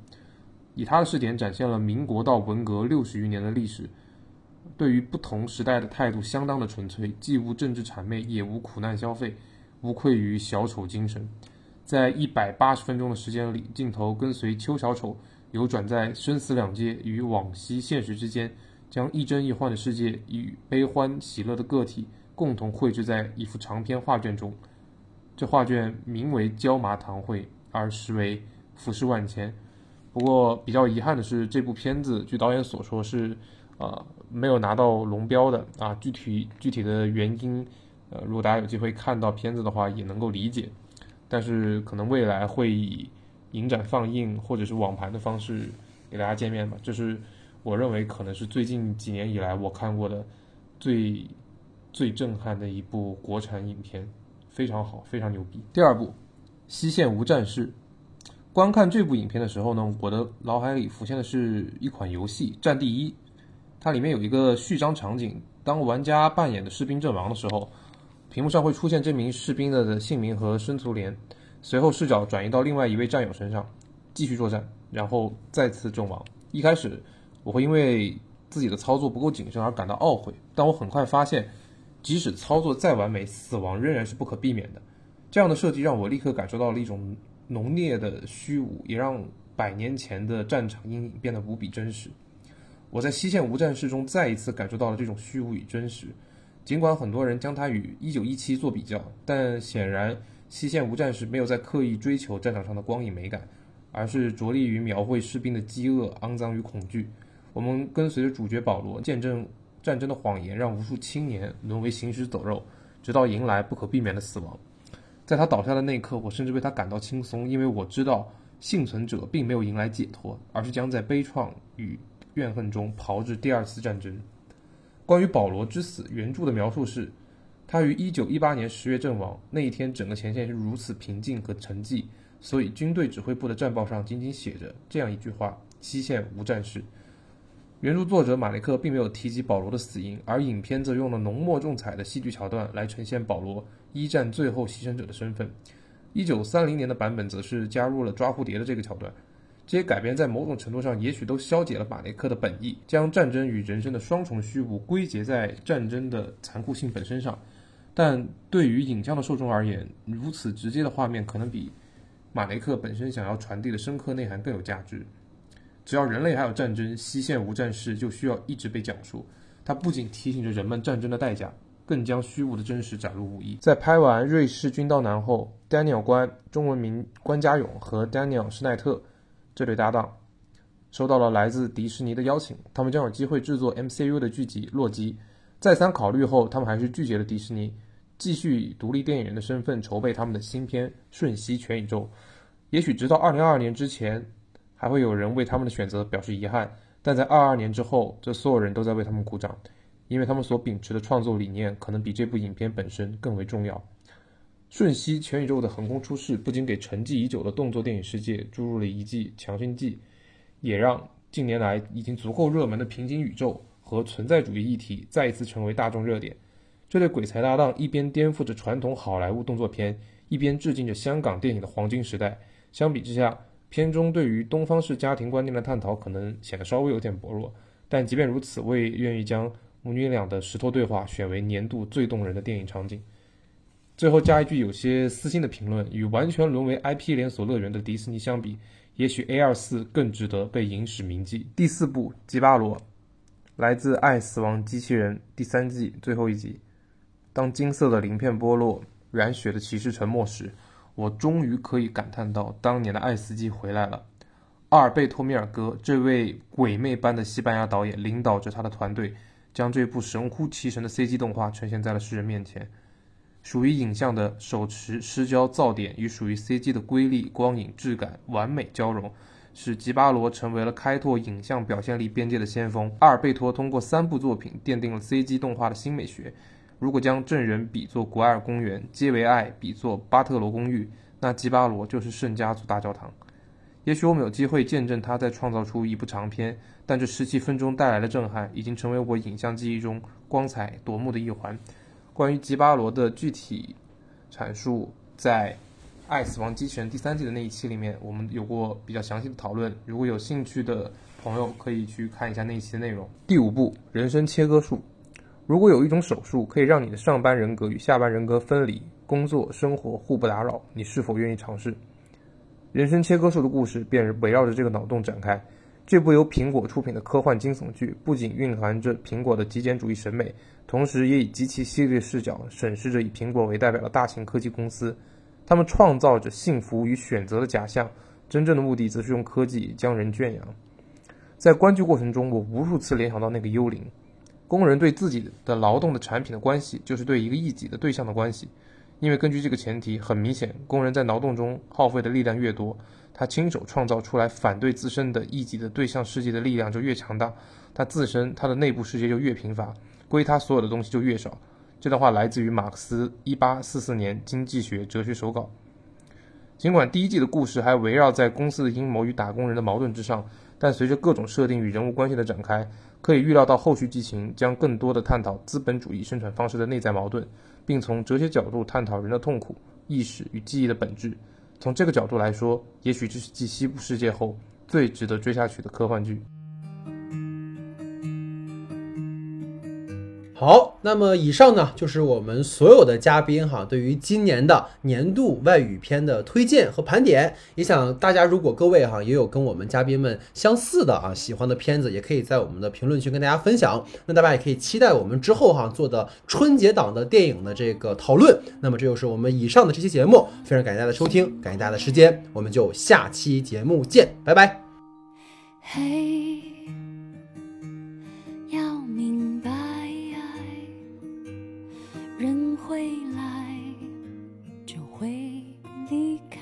以他的视点展现了民国到文革六十余年的历史，对于不同时代的态度相当的纯粹，既无政治谄媚，也无苦难消费，无愧于小丑精神。在一百八十分钟的时间里，镜头跟随邱小丑游转在生死两界与往昔现实之间，将亦真亦幻的世界与悲欢喜乐的个体共同绘制在一幅长篇画卷中。这画卷名为《椒麻堂会》，而实为浮世万千。不过比较遗憾的是，这部片子据导演所说是，呃，没有拿到龙标的啊。具体具体的原因，呃，如果大家有机会看到片子的话，也能够理解。但是可能未来会以影展放映或者是网盘的方式给大家见面吧。就是我认为可能是最近几年以来我看过的最最震撼的一部国产影片，非常好，非常牛逼。第二部《西线无战事》，观看这部影片的时候呢，我的脑海里浮现的是一款游戏《战地一》，它里面有一个序章场景，当玩家扮演的士兵阵亡的时候。屏幕上会出现这名士兵的姓名和生卒连，随后视角转移到另外一位战友身上，继续作战，然后再次阵亡。一开始我会因为自己的操作不够谨慎而感到懊悔，但我很快发现，即使操作再完美，死亡仍然是不可避免的。这样的设计让我立刻感受到了一种浓烈的虚无，也让百年前的战场阴影变得无比真实。我在西线无战事中再一次感受到了这种虚无与真实。尽管很多人将它与《一九一七》做比较，但显然《西线无战事》没有在刻意追求战场上的光影美感，而是着力于描绘士兵的饥饿、肮脏与恐惧。我们跟随着主角保罗，见证战争的谎言让无数青年沦为行尸走肉，直到迎来不可避免的死亡。在他倒下的那一刻，我甚至为他感到轻松，因为我知道幸存者并没有迎来解脱，而是将在悲怆与怨恨中炮制第二次战争。关于保罗之死，原著的描述是，他于一九一八年十月阵亡。那一天，整个前线是如此平静和沉寂，所以军队指挥部的战报上仅仅写着这样一句话：“西线无战事。”原著作者马雷克并没有提及保罗的死因，而影片则用了浓墨重彩的戏剧桥段来呈现保罗一战最后牺牲者的身份。一九三零年的版本则是加入了抓蝴蝶的这个桥段。这些改编在某种程度上，也许都消解了马雷克的本意，将战争与人生的双重虚无归结在战争的残酷性本身上。但对于影像的受众而言，如此直接的画面可能比马雷克本身想要传递的深刻内涵更有价值。只要人类还有战争，西线无战事就需要一直被讲述。它不仅提醒着人们战争的代价，更将虚无的真实展露无遗。在拍完《瑞士军刀男》后，Daniel 关（中文名关家勇）和 Daniel 施奈特。这对搭档收到了来自迪士尼的邀请，他们将有机会制作 MCU 的剧集《洛基》。再三考虑后，他们还是拒绝了迪士尼，继续以独立电影人的身份筹备他们的新片《瞬息全宇宙》。也许直到2022年之前，还会有人为他们的选择表示遗憾，但在22年之后，这所有人都在为他们鼓掌，因为他们所秉持的创作理念可能比这部影片本身更为重要。瞬息全宇宙的横空出世，不仅给沉寂已久的动作电影世界注入了一剂强心剂，也让近年来已经足够热门的平行宇宙和存在主义议题再一次成为大众热点。这对鬼才搭档一边颠覆着传统好莱坞动作片，一边致敬着香港电影的黄金时代。相比之下，片中对于东方式家庭观念的探讨可能显得稍微有点薄弱。但即便如此，我也愿意将母女俩的石头对话选为年度最动人的电影场景。最后加一句有些私心的评论：与完全沦为 IP 连锁乐园的迪士尼相比，也许 A 二四更值得被影史铭记。第四部《吉巴罗》，来自《爱死亡机器人》第三季最后一集。当金色的鳞片剥落，染血的骑士沉没时，我终于可以感叹到，当年的爱斯基回来了。阿尔贝托·米尔戈这位鬼魅般的西班牙导演，领导着他的团队，将这部神乎其神的 CG 动画呈现在了世人面前。属于影像的手持失焦噪点与属于 CG 的瑰丽光影质感完美交融，使吉巴罗成为了开拓影像表现力边界的先锋。阿尔贝托通过三部作品奠定了 CG 动画的新美学。如果将证人比作古埃尔公园，皆为爱比作巴特罗公寓，那吉巴罗就是圣家族大教堂。也许我们有机会见证他在创造出一部长片，但这十七分钟带来的震撼已经成为我影像记忆中光彩夺目的一环。关于吉巴罗的具体阐述，在《爱死亡机器人》第三季的那一期里面，我们有过比较详细的讨论。如果有兴趣的朋友，可以去看一下那一期的内容。第五步，人生切割术。如果有一种手术可以让你的上班人格与下班人格分离，工作、生活互不打扰，你是否愿意尝试？人生切割术的故事便围绕着这个脑洞展开。这部由苹果出品的科幻惊悚剧，不仅蕴含着苹果的极简主义审美，同时也以极其犀利的视角审视着以苹果为代表的大型科技公司。他们创造着幸福与选择的假象，真正的目的则是用科技将人圈养。在观剧过程中，我无数次联想到那个幽灵。工人对自己的劳动的产品的关系，就是对一个异己的对象的关系。因为根据这个前提，很明显，工人在劳动中耗费的力量越多。他亲手创造出来反对自身的异己的对象世界的力量就越强大，他自身他的内部世界就越贫乏，归他所有的东西就越少。这段话来自于马克思一八四四年经济学哲学手稿。尽管第一季的故事还围绕在公司的阴谋与打工人的矛盾之上，但随着各种设定与人物关系的展开，可以预料到后续剧情将更多的探讨资本主义生产方式的内在矛盾，并从哲学角度探讨人的痛苦、意识与记忆的本质。从这个角度来说，也许这是继《西部世界》后最值得追下去的科幻剧。好，那么以上呢就是我们所有的嘉宾哈，对于今年的年度外语片的推荐和盘点。也想大家如果各位哈也有跟我们嘉宾们相似的啊喜欢的片子，也可以在我们的评论区跟大家分享。那大家也可以期待我们之后哈做的春节档的电影的这个讨论。那么这就是我们以上的这期节目，非常感谢大家的收听，感谢大家的时间，我们就下期节目见，拜拜。嘿，回来就会离开。